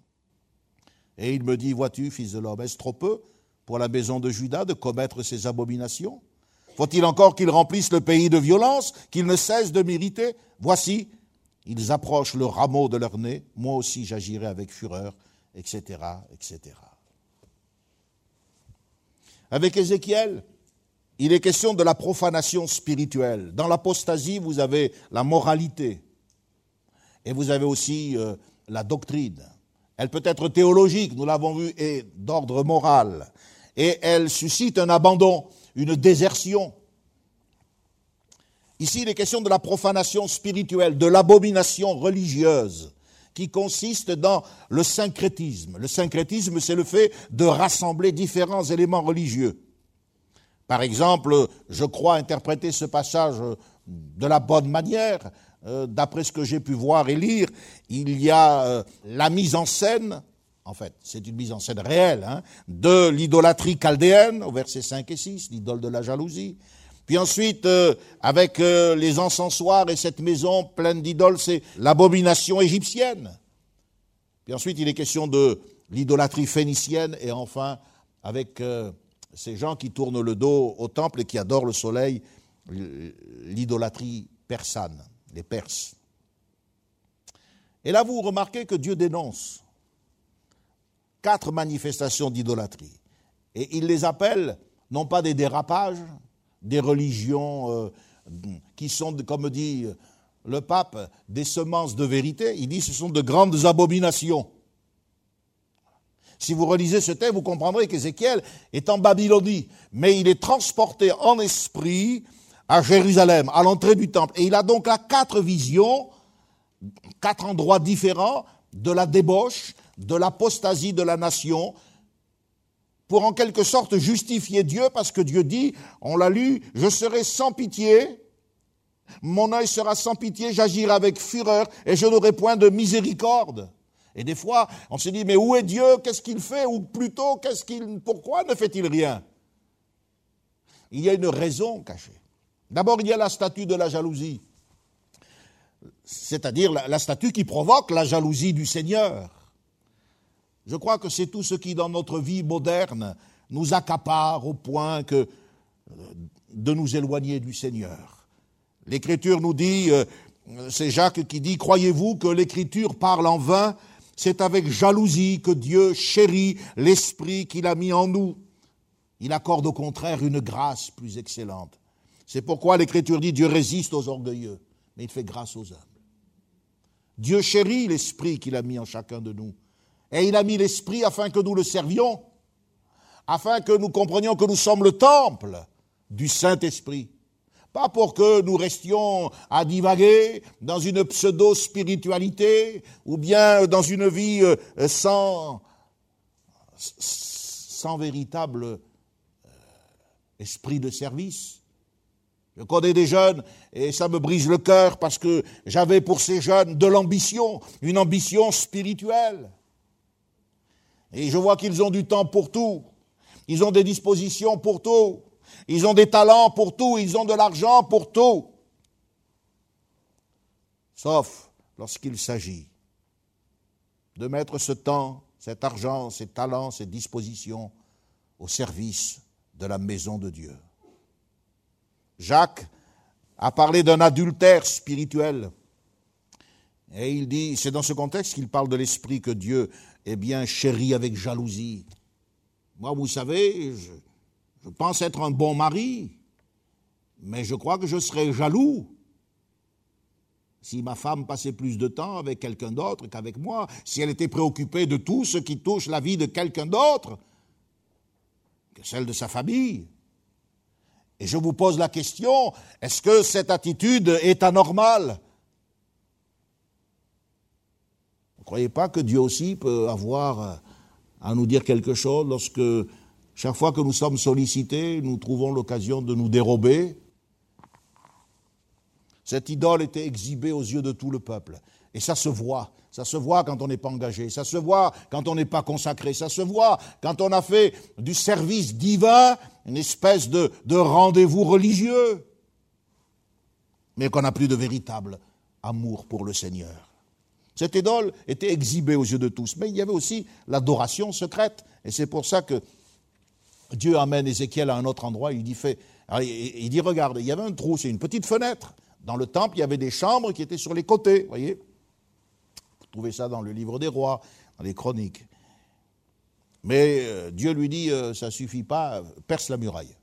Et il me dit, vois-tu, fils de l'homme, est-ce trop peu pour la maison de Judas de commettre ces abominations? Faut-il encore qu'ils remplissent le pays de violence, qu'ils ne cessent de mériter Voici, ils approchent le rameau de leur nez, moi aussi j'agirai avec fureur, etc., etc. Avec Ézéchiel, il est question de la profanation spirituelle. Dans l'apostasie, vous avez la moralité et vous avez aussi euh, la doctrine. Elle peut être théologique, nous l'avons vu, et d'ordre moral et elle suscite un abandon, une désertion. Ici, il est question de la profanation spirituelle, de l'abomination religieuse, qui consiste dans le syncrétisme. Le syncrétisme, c'est le fait de rassembler différents éléments religieux. Par exemple, je crois interpréter ce passage de la bonne manière. Euh, d'après ce que j'ai pu voir et lire, il y a euh, la mise en scène en fait, c'est une mise en scène réelle, hein, de l'idolâtrie chaldéenne, au verset 5 et 6, l'idole de la jalousie. Puis ensuite, euh, avec euh, les encensoirs et cette maison pleine d'idoles, c'est l'abomination égyptienne. Puis ensuite, il est question de l'idolâtrie phénicienne, et enfin, avec euh, ces gens qui tournent le dos au temple et qui adorent le soleil, l'idolâtrie persane, les Perses. Et là, vous remarquez que Dieu dénonce quatre manifestations d'idolâtrie. Et il les appelle non pas des dérapages, des religions euh, qui sont, comme dit le pape, des semences de vérité. Il dit ce sont de grandes abominations. Si vous relisez ce texte, vous comprendrez qu'Ézéchiel est en Babylonie, mais il est transporté en esprit à Jérusalem, à l'entrée du temple. Et il a donc là quatre visions, quatre endroits différents de la débauche, de l'apostasie de la nation pour en quelque sorte justifier Dieu parce que Dieu dit, on l'a lu, je serai sans pitié, mon œil sera sans pitié, j'agirai avec fureur et je n'aurai point de miséricorde. Et des fois, on se dit, mais où est Dieu? Qu'est-ce qu'il fait? Ou plutôt, qu'est-ce qu'il, pourquoi ne fait-il rien? Il y a une raison cachée. D'abord, il y a la statue de la jalousie, c'est-à-dire la statue qui provoque la jalousie du Seigneur. Je crois que c'est tout ce qui, dans notre vie moderne, nous accapare au point que euh, de nous éloigner du Seigneur. L'Écriture nous dit, euh, c'est Jacques qui dit, croyez-vous que l'Écriture parle en vain? C'est avec jalousie que Dieu chérit l'Esprit qu'il a mis en nous. Il accorde au contraire une grâce plus excellente. C'est pourquoi l'Écriture dit, Dieu résiste aux orgueilleux, mais il fait grâce aux humbles. Dieu chérit l'Esprit qu'il a mis en chacun de nous. Et il a mis l'Esprit afin que nous le servions, afin que nous comprenions que nous sommes le temple du Saint-Esprit. Pas pour que nous restions à divaguer dans une pseudo-spiritualité ou bien dans une vie euh, sans, sans véritable euh, esprit de service. Je connais des jeunes et ça me brise le cœur parce que j'avais pour ces jeunes de l'ambition, une ambition spirituelle. Et je vois qu'ils ont du temps pour tout. Ils ont des dispositions pour tout. Ils ont des talents pour tout. Ils ont de l'argent pour tout. Sauf lorsqu'il s'agit de mettre ce temps, cet argent, ces talents, ces dispositions au service de la maison de Dieu. Jacques a parlé d'un adultère spirituel. Et il dit, c'est dans ce contexte qu'il parle de l'esprit que Dieu eh bien, chéri avec jalousie. Moi, vous savez, Je pense être un bon mari, mais je crois que je serais jaloux si ma femme passait plus de temps avec quelqu'un d'autre qu'avec moi, si elle était préoccupée de tout ce qui touche la vie de quelqu'un d'autre que celle de sa famille. Et je vous pose la question, est-ce que cette attitude est anormale Vous ne croyez pas que Dieu aussi peut avoir à nous dire quelque chose lorsque chaque fois que nous sommes sollicités, nous trouvons l'occasion de nous dérober? Cette idole était exhibée aux yeux de tout le peuple. Et ça se voit. Ça se voit quand on n'est pas engagé. Ça se voit quand on n'est pas consacré. Ça se voit quand on a fait du service divin une espèce de, de rendez-vous religieux. Mais qu'on n'a plus de véritable amour pour le Seigneur. Cette idole était exhibée aux yeux de tous. Mais il y avait aussi l'adoration secrète. Et c'est pour ça que Dieu amène Ézéchiel à un autre endroit. Il dit, fait, il dit regarde, il y avait un trou, c'est une petite fenêtre. Dans le temple, il y avait des chambres qui étaient sur les côtés, vous voyez Vous trouvez ça dans le livre des rois, dans les chroniques. Mais euh, Dieu lui dit, euh, ça suffit pas, perce la muraille.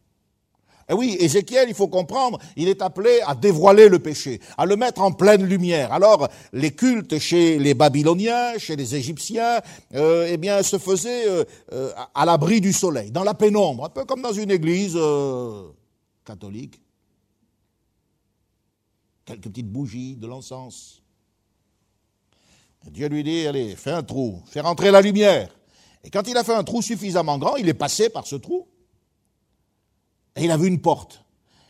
Et oui, Ézéchiel, il faut comprendre, il est appelé à dévoiler le péché, à le mettre en pleine lumière. Alors, les cultes chez les Babyloniens, chez les Égyptiens, euh, eh bien, se faisaient à l'abri du soleil, dans la pénombre, un peu comme dans une église catholique quelques petites bougies, de l'encens. Dieu lui dit, allez, fais un trou, fais rentrer la lumière. Et quand il a fait un trou suffisamment grand, il est passé par ce trou. Et il a vu une porte.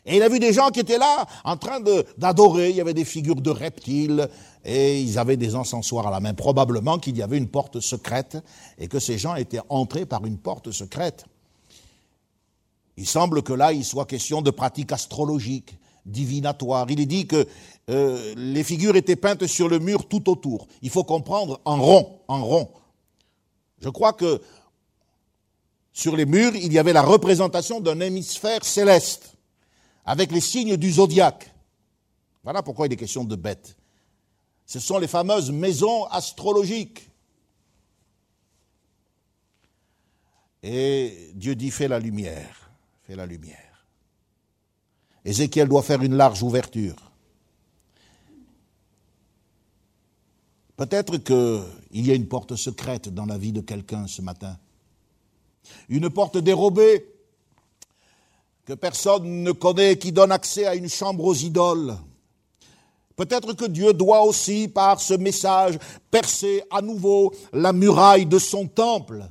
Et il a vu des gens qui étaient là en train d'adorer. Il y avait des figures de reptiles et ils avaient des encensoirs à la main. Probablement qu'il y avait une porte secrète et que ces gens étaient entrés par une porte secrète. Il semble que là, il soit question de pratiques astrologiques divinatoire. Il est dit que euh, les figures étaient peintes sur le mur tout autour. Il faut comprendre en rond, en rond. Je crois que sur les murs, il y avait la représentation d'un hémisphère céleste, avec les signes du zodiaque. Voilà pourquoi il est question de bêtes. Ce sont les fameuses maisons astrologiques. Et Dieu dit, fais la lumière, fais la lumière. Ézéchiel doit faire une large ouverture. Peut-être qu'il y a une porte secrète dans la vie de quelqu'un ce matin. Une porte dérobée que personne ne connaît, qui donne accès à une chambre aux idoles. Peut-être que Dieu doit aussi, par ce message, percer à nouveau la muraille de son temple.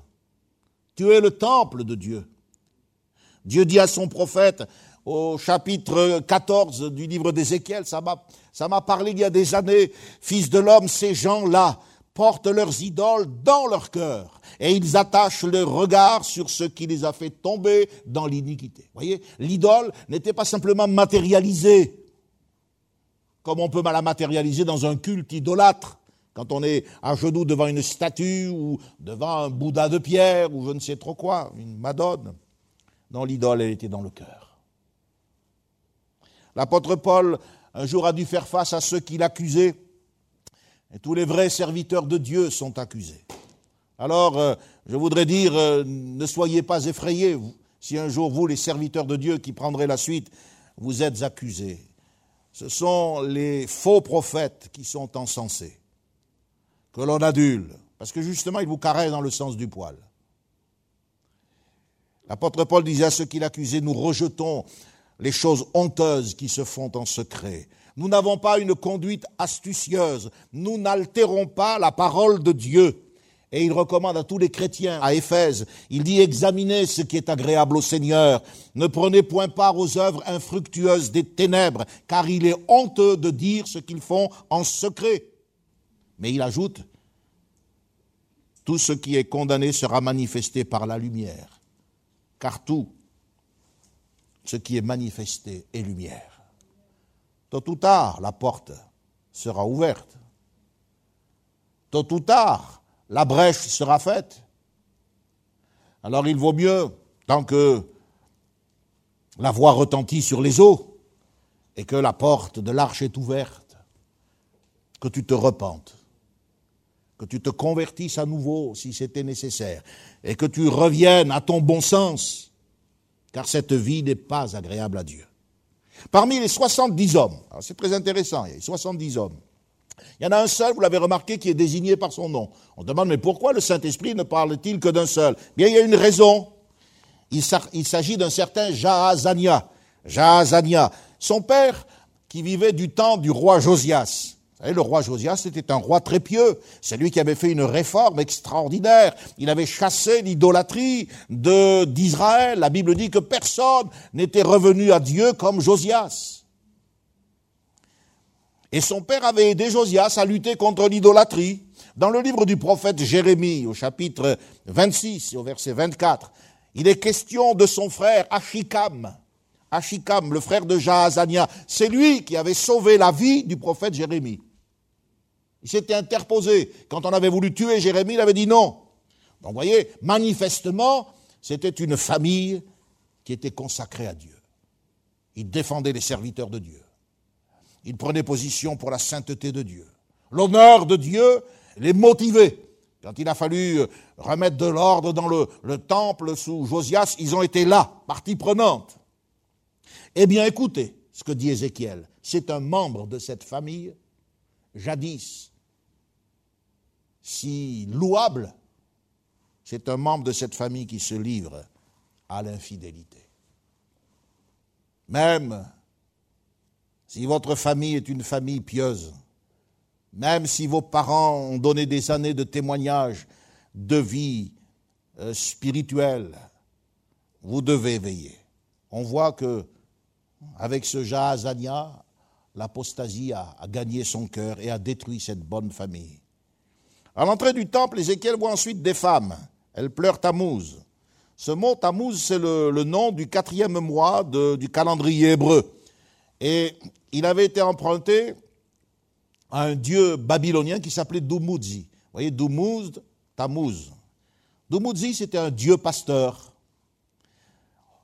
Tu es le temple de Dieu. Dieu dit à son prophète, au chapitre 14 du livre d'Ézéchiel, ça m'a, parlé il y a des années, fils de l'homme, ces gens-là portent leurs idoles dans leur cœur et ils attachent leur regard sur ce qui les a fait tomber dans l'iniquité. Voyez, l'idole n'était pas simplement matérialisée, comme on peut la matérialiser dans un culte idolâtre, quand on est à genoux devant une statue ou devant un Bouddha de pierre ou je ne sais trop quoi, une Madone. Non, l'idole, elle était dans le cœur. L'apôtre Paul, un jour, a dû faire face à ceux qui l'accusaient. Et tous les vrais serviteurs de Dieu sont accusés. Alors, euh, je voudrais dire, euh, ne soyez pas effrayés si un jour, vous, les serviteurs de Dieu qui prendrez la suite, vous êtes accusés. Ce sont les faux prophètes qui sont encensés, que l'on adule, parce que justement, ils vous caressent dans le sens du poil. L'apôtre Paul disait à ceux qui l'accusaient, nous rejetons les choses honteuses qui se font en secret. Nous n'avons pas une conduite astucieuse. Nous n'altérons pas la parole de Dieu. Et il recommande à tous les chrétiens à Éphèse, il dit examinez ce qui est agréable au Seigneur, ne prenez point part aux œuvres infructueuses des ténèbres, car il est honteux de dire ce qu'ils font en secret. Mais il ajoute, tout ce qui est condamné sera manifesté par la lumière, car tout ce qui est manifesté est lumière. Tôt ou tard, la porte sera ouverte. Tôt ou tard, la brèche sera faite. Alors il vaut mieux, tant que la voix retentit sur les eaux et que la porte de l'arche est ouverte, que tu te repentes, que tu te convertisses à nouveau si c'était nécessaire, et que tu reviennes à ton bon sens car cette vie n'est pas agréable à Dieu. Parmi les 70 hommes, c'est très intéressant, il y a 70 hommes, il y en a un seul, vous l'avez remarqué, qui est désigné par son nom. On demande, mais pourquoi le Saint-Esprit ne parle-t-il que d'un seul? Bien, il y a une raison. Il s'agit d'un certain Jahazania. Jahazania. Son père, qui vivait du temps du roi Josias. Le roi Josias était un roi très pieux. C'est lui qui avait fait une réforme extraordinaire. Il avait chassé l'idolâtrie d'Israël. La Bible dit que personne n'était revenu à Dieu comme Josias. Et son père avait aidé Josias à lutter contre l'idolâtrie. Dans le livre du prophète Jérémie, au chapitre 26 et au verset 24, il est question de son frère Achikam. Achikam, le frère de Jahazania. C'est lui qui avait sauvé la vie du prophète Jérémie. Il s'était interposé. Quand on avait voulu tuer Jérémie, il avait dit non. Donc vous voyez, manifestement, c'était une famille qui était consacrée à Dieu. Il défendait les serviteurs de Dieu. Il prenait position pour la sainteté de Dieu. L'honneur de Dieu les motivait. Quand il a fallu euh, remettre de l'ordre dans le, le, temple sous Josias, ils ont été là, partie prenante. Eh bien, écoutez ce que dit Ézéchiel. C'est un membre de cette famille, jadis si louable, c'est un membre de cette famille qui se livre à l'infidélité. Même si votre famille est une famille pieuse, même si vos parents ont donné des années de témoignages de vie euh, spirituelle, vous devez veiller. On voit que, avec ce Jahazania, l'apostasie a, a gagné son cœur et a détruit cette bonne famille. À l'entrée du temple, Ézéchiel voit ensuite des femmes. Elles pleurent Tammuz. Ce mot Tammuz, c'est le, nom du quatrième mois du calendrier hébreu. Et il avait été emprunté à un dieu babylonien qui s'appelait Dumuzi. Vous voyez, Dumuz, Tammuz. Dumuzi, c'était un dieu pasteur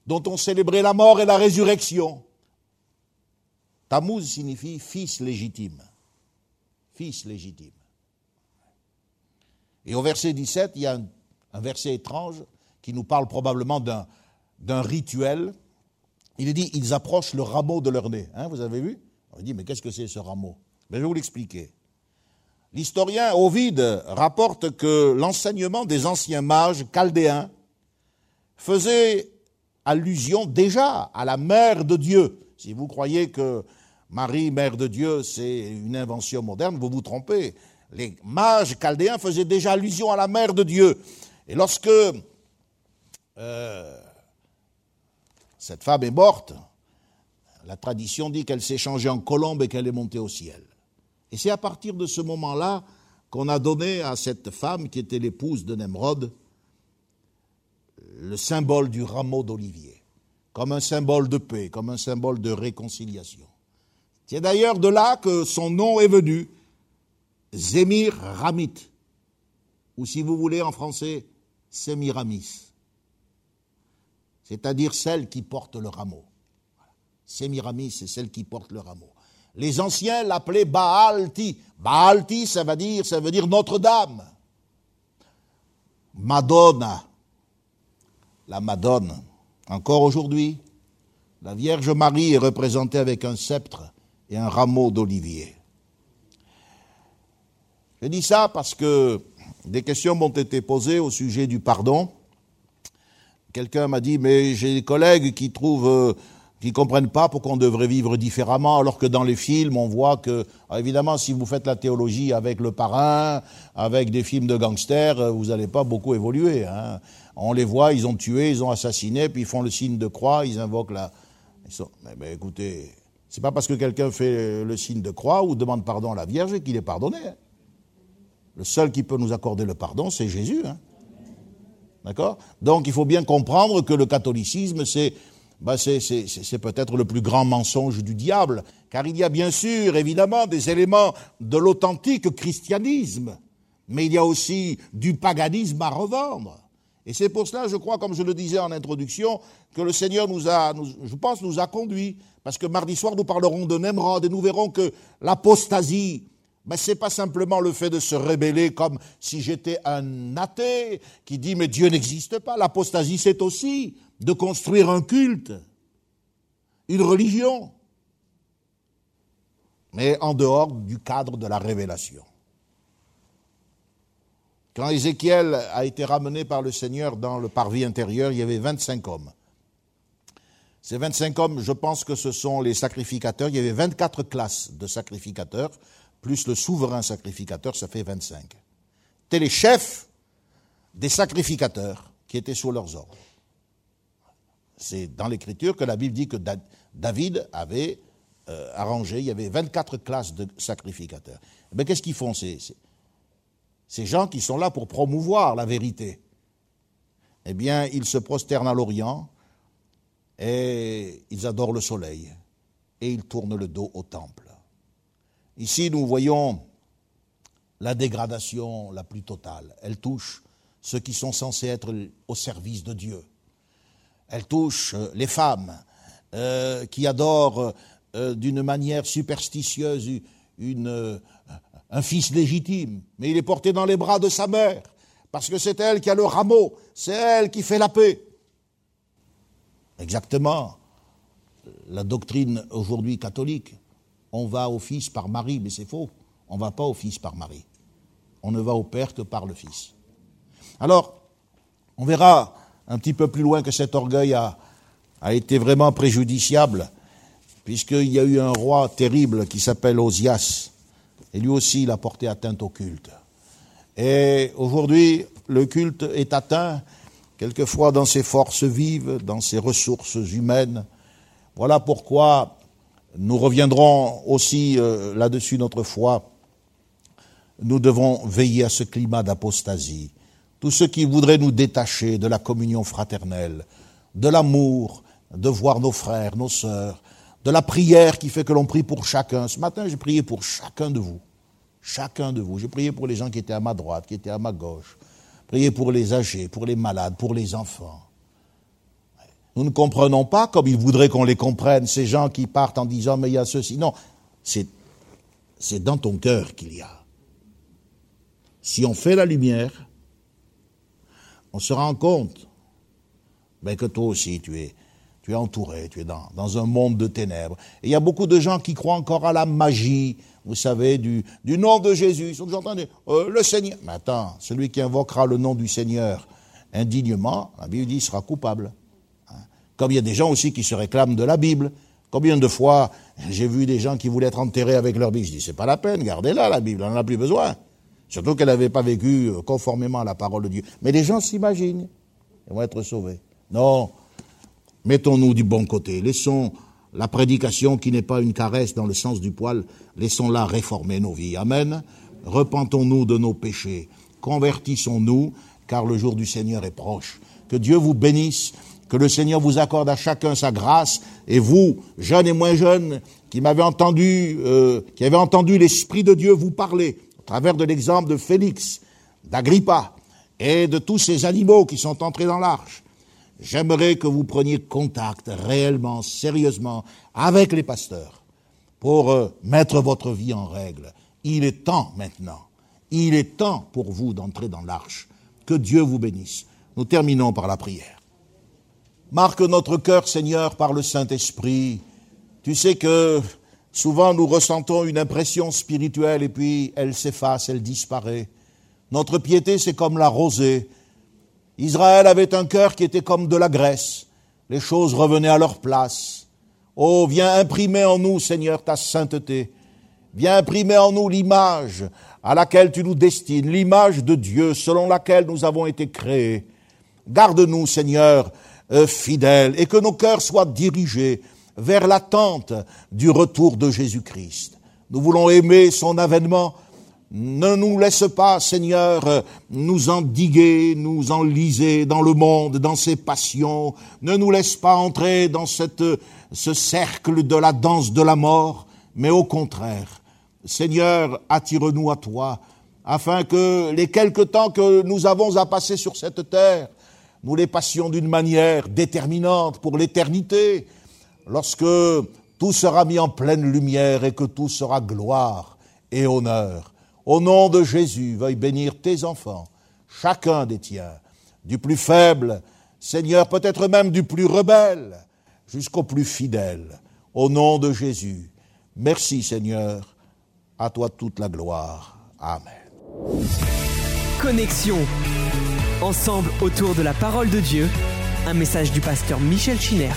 dont on célébrait la mort et la résurrection. Tammuz signifie fils légitime. Fils légitime. Et au verset 17, il y a un, verset étrange qui nous parle probablement d'un rituel il est dit, ils approchent le rameau de leur nez. Hein, vous avez vu? On dit, mais qu'est-ce que c'est ce rameau? Je vais vous l'expliquer. L'historien Ovide rapporte que l'enseignement des anciens mages chaldéens faisait allusion déjà à la mère de Dieu. Si vous croyez que Marie, mère de Dieu, c'est une invention moderne, vous vous trompez. Les mages chaldéens faisaient déjà allusion à la mère de Dieu. Et lorsque euh, cette femme est morte. La tradition dit qu'elle s'est changée en colombe et qu'elle est montée au ciel. Et c'est à partir de ce moment-là qu'on a donné à cette femme, qui était l'épouse de Nemrod, le symbole du rameau d'olivier, comme un symbole de paix, comme un symbole de réconciliation. C'est d'ailleurs de là que son nom est venu, Zémir Ramit, ou si vous voulez en français, Sémiramis c'est-à-dire celle qui porte le rameau. Sémiramis, c'est celle qui porte le rameau. Les anciens l'appelaient Baalti. Baalti, ça veut dire, ça veut dire Notre-Dame. Madonna, la Madone. Encore aujourd'hui, la Vierge Marie est représentée avec un sceptre et un rameau d'olivier. Je dis ça parce que des questions m'ont été posées au sujet du pardon. Quelqu'un m'a dit, mais j'ai des collègues qui trouvent, euh, qui comprennent pas pourquoi on devrait vivre différemment, alors que dans les films, on voit que, ah, évidemment, si vous faites la théologie avec le parrain, avec des films de gangsters, euh, vous n'allez pas beaucoup évoluer. Hein. On les voit, ils ont tué, ils ont assassiné, puis ils font le signe de croix, ils invoquent la. Mais, mais écoutez, c'est pas parce que quelqu'un fait le signe de croix ou demande pardon à la Vierge qu'il est pardonné. Le seul qui peut nous accorder le pardon, c'est Jésus. Hein. D'accord? Donc il faut bien comprendre que le catholicisme, c'est ben c'est peut-être le plus grand mensonge du diable, car il y a bien sûr, évidemment, des éléments de l'authentique christianisme, mais il y a aussi du paganisme à revendre. Et c'est pour cela, je crois, comme je le disais en introduction, que le Seigneur nous a, je pense, nous a conduits, parce que mardi soir, nous parlerons de Nemrod et nous verrons que l'apostasie ben, ce n'est pas simplement le fait de se rébeller comme si j'étais un athée qui dit mais Dieu n'existe pas. L'apostasie, c'est aussi de construire un culte, une religion, mais en dehors du cadre de la révélation. Quand Ézéchiel a été ramené par le Seigneur dans le parvis intérieur, il y avait 25 hommes. Ces 25 hommes, je pense que ce sont les sacrificateurs. Il y avait 24 classes de sacrificateurs plus le souverain sacrificateur, ça fait 25. C'était les chefs des sacrificateurs qui étaient sous leurs ordres. C'est dans l'Écriture que la Bible dit que David avait euh, arrangé, il y avait 24 classes de sacrificateurs. Mais qu'est-ce qu'ils font ces gens qui sont là pour promouvoir la vérité? Eh bien, ils se prosternent à l'Orient et ils adorent le soleil et ils tournent le dos au temple. Ici, nous voyons la dégradation la plus totale. Elle touche ceux qui sont censés être au service de Dieu. Elle touche euh, les femmes euh, qui adorent euh, d'une manière superstitieuse un fils légitime, mais il est porté dans les bras de sa mère, parce que c'est elle qui a le rameau, c'est elle qui fait la paix. Exactement la doctrine aujourd'hui catholique on va au Fils par Marie, mais c'est faux. On ne va pas au Fils par Marie. On ne va au Père que par le Fils. Alors, on verra un petit peu plus loin que cet orgueil a, a été vraiment préjudiciable, puisqu'il y a eu un roi terrible qui s'appelle Osias, et lui aussi il a porté atteinte au culte. Et aujourd'hui, le culte est atteint quelquefois dans ses forces vives, dans ses ressources humaines. Voilà pourquoi nous reviendrons aussi euh, là-dessus notre fois. Nous devons veiller à ce climat d'apostasie. Tous ceux qui voudraient nous détacher de la communion fraternelle, de l'amour, de voir nos frères, nos sœurs, de la prière qui fait que l'on prie pour chacun. Ce matin, j'ai prié pour chacun de vous. Chacun de vous. J'ai prié pour les gens qui étaient à ma droite, qui étaient à ma gauche. Prié pour les âgés, pour les malades, pour les enfants. Nous ne comprenons pas comme ils voudraient qu'on les comprenne, ces gens qui partent en disant mais il y a ceci. Non, c'est, c'est dans ton cœur qu'il y a. Si on fait la lumière, on se rend compte ben, que toi aussi tu es, tu es entouré, tu es dans, dans un monde de ténèbres. Et il y a beaucoup de gens qui croient encore à la magie, vous savez, du, du nom de Jésus. Ils sont toujours euh, le Seigneur. Mais attends, celui qui invoquera le nom du Seigneur indignement, la Bible dit, sera coupable. Comme il y a des gens aussi qui se réclament de la Bible. Combien de fois j'ai vu des gens qui voulaient être enterrés avec leur Bible Je dis, c'est pas la peine, gardez-la, la Bible, on n'en a plus besoin. Surtout qu'elle n'avait pas vécu euh, conformément à la parole de Dieu. Mais les gens s'imaginent, ils vont être sauvés. Non, mettons-nous du bon côté. Laissons la prédication qui n'est pas une caresse dans le sens du poil, laissons-la réformer nos vies. Amen. Repentons-nous de nos péchés. Convertissons-nous, car le jour du Seigneur est proche. Que Dieu vous bénisse que le Seigneur vous accorde à chacun sa grâce, et vous, jeunes et moins jeunes, qui m'avez entendu, euh, qui avez entendu l'Esprit de Dieu vous parler, à travers de l'exemple de Félix, d'Agrippa, et de tous ces animaux qui sont entrés dans l'arche, j'aimerais que vous preniez contact réellement, sérieusement, avec les pasteurs, pour euh, mettre votre vie en règle. Il est temps maintenant, il est temps pour vous d'entrer dans l'arche. Que Dieu vous bénisse. Nous terminons par la prière. Marque notre cœur, Seigneur, par le Saint-Esprit. Tu sais que souvent nous ressentons une impression spirituelle et puis elle s'efface, elle disparaît. Notre piété, c'est comme la rosée. Israël avait un cœur qui était comme de la graisse. Les choses revenaient à leur place. Oh, viens imprimer en nous, Seigneur, ta sainteté. Viens imprimer en nous l'image à laquelle tu nous destines, l'image de Dieu selon laquelle nous avons été créés. Garde-nous, Seigneur, fidèles et que nos cœurs soient dirigés vers l'attente du retour de Jésus-Christ. Nous voulons aimer son avènement. Ne nous laisse pas, Seigneur, nous endiguer, nous enliser dans le monde, dans ses passions. Ne nous laisse pas entrer dans cette, ce cercle de la danse de la mort, mais au contraire, Seigneur, attire-nous à toi, afin que les quelques temps que nous avons à passer sur cette terre nous les passions d'une manière déterminante pour l'éternité, lorsque tout sera mis en pleine lumière et que tout sera gloire et honneur. Au nom de Jésus, veuille bénir tes enfants, chacun des tiens, du plus faible, Seigneur, peut-être même du plus rebelle, jusqu'au plus fidèle. Au nom de Jésus. Merci Seigneur. À toi toute la gloire. Amen. Ensemble autour de la parole de Dieu. Un message du pasteur Michel Chiner.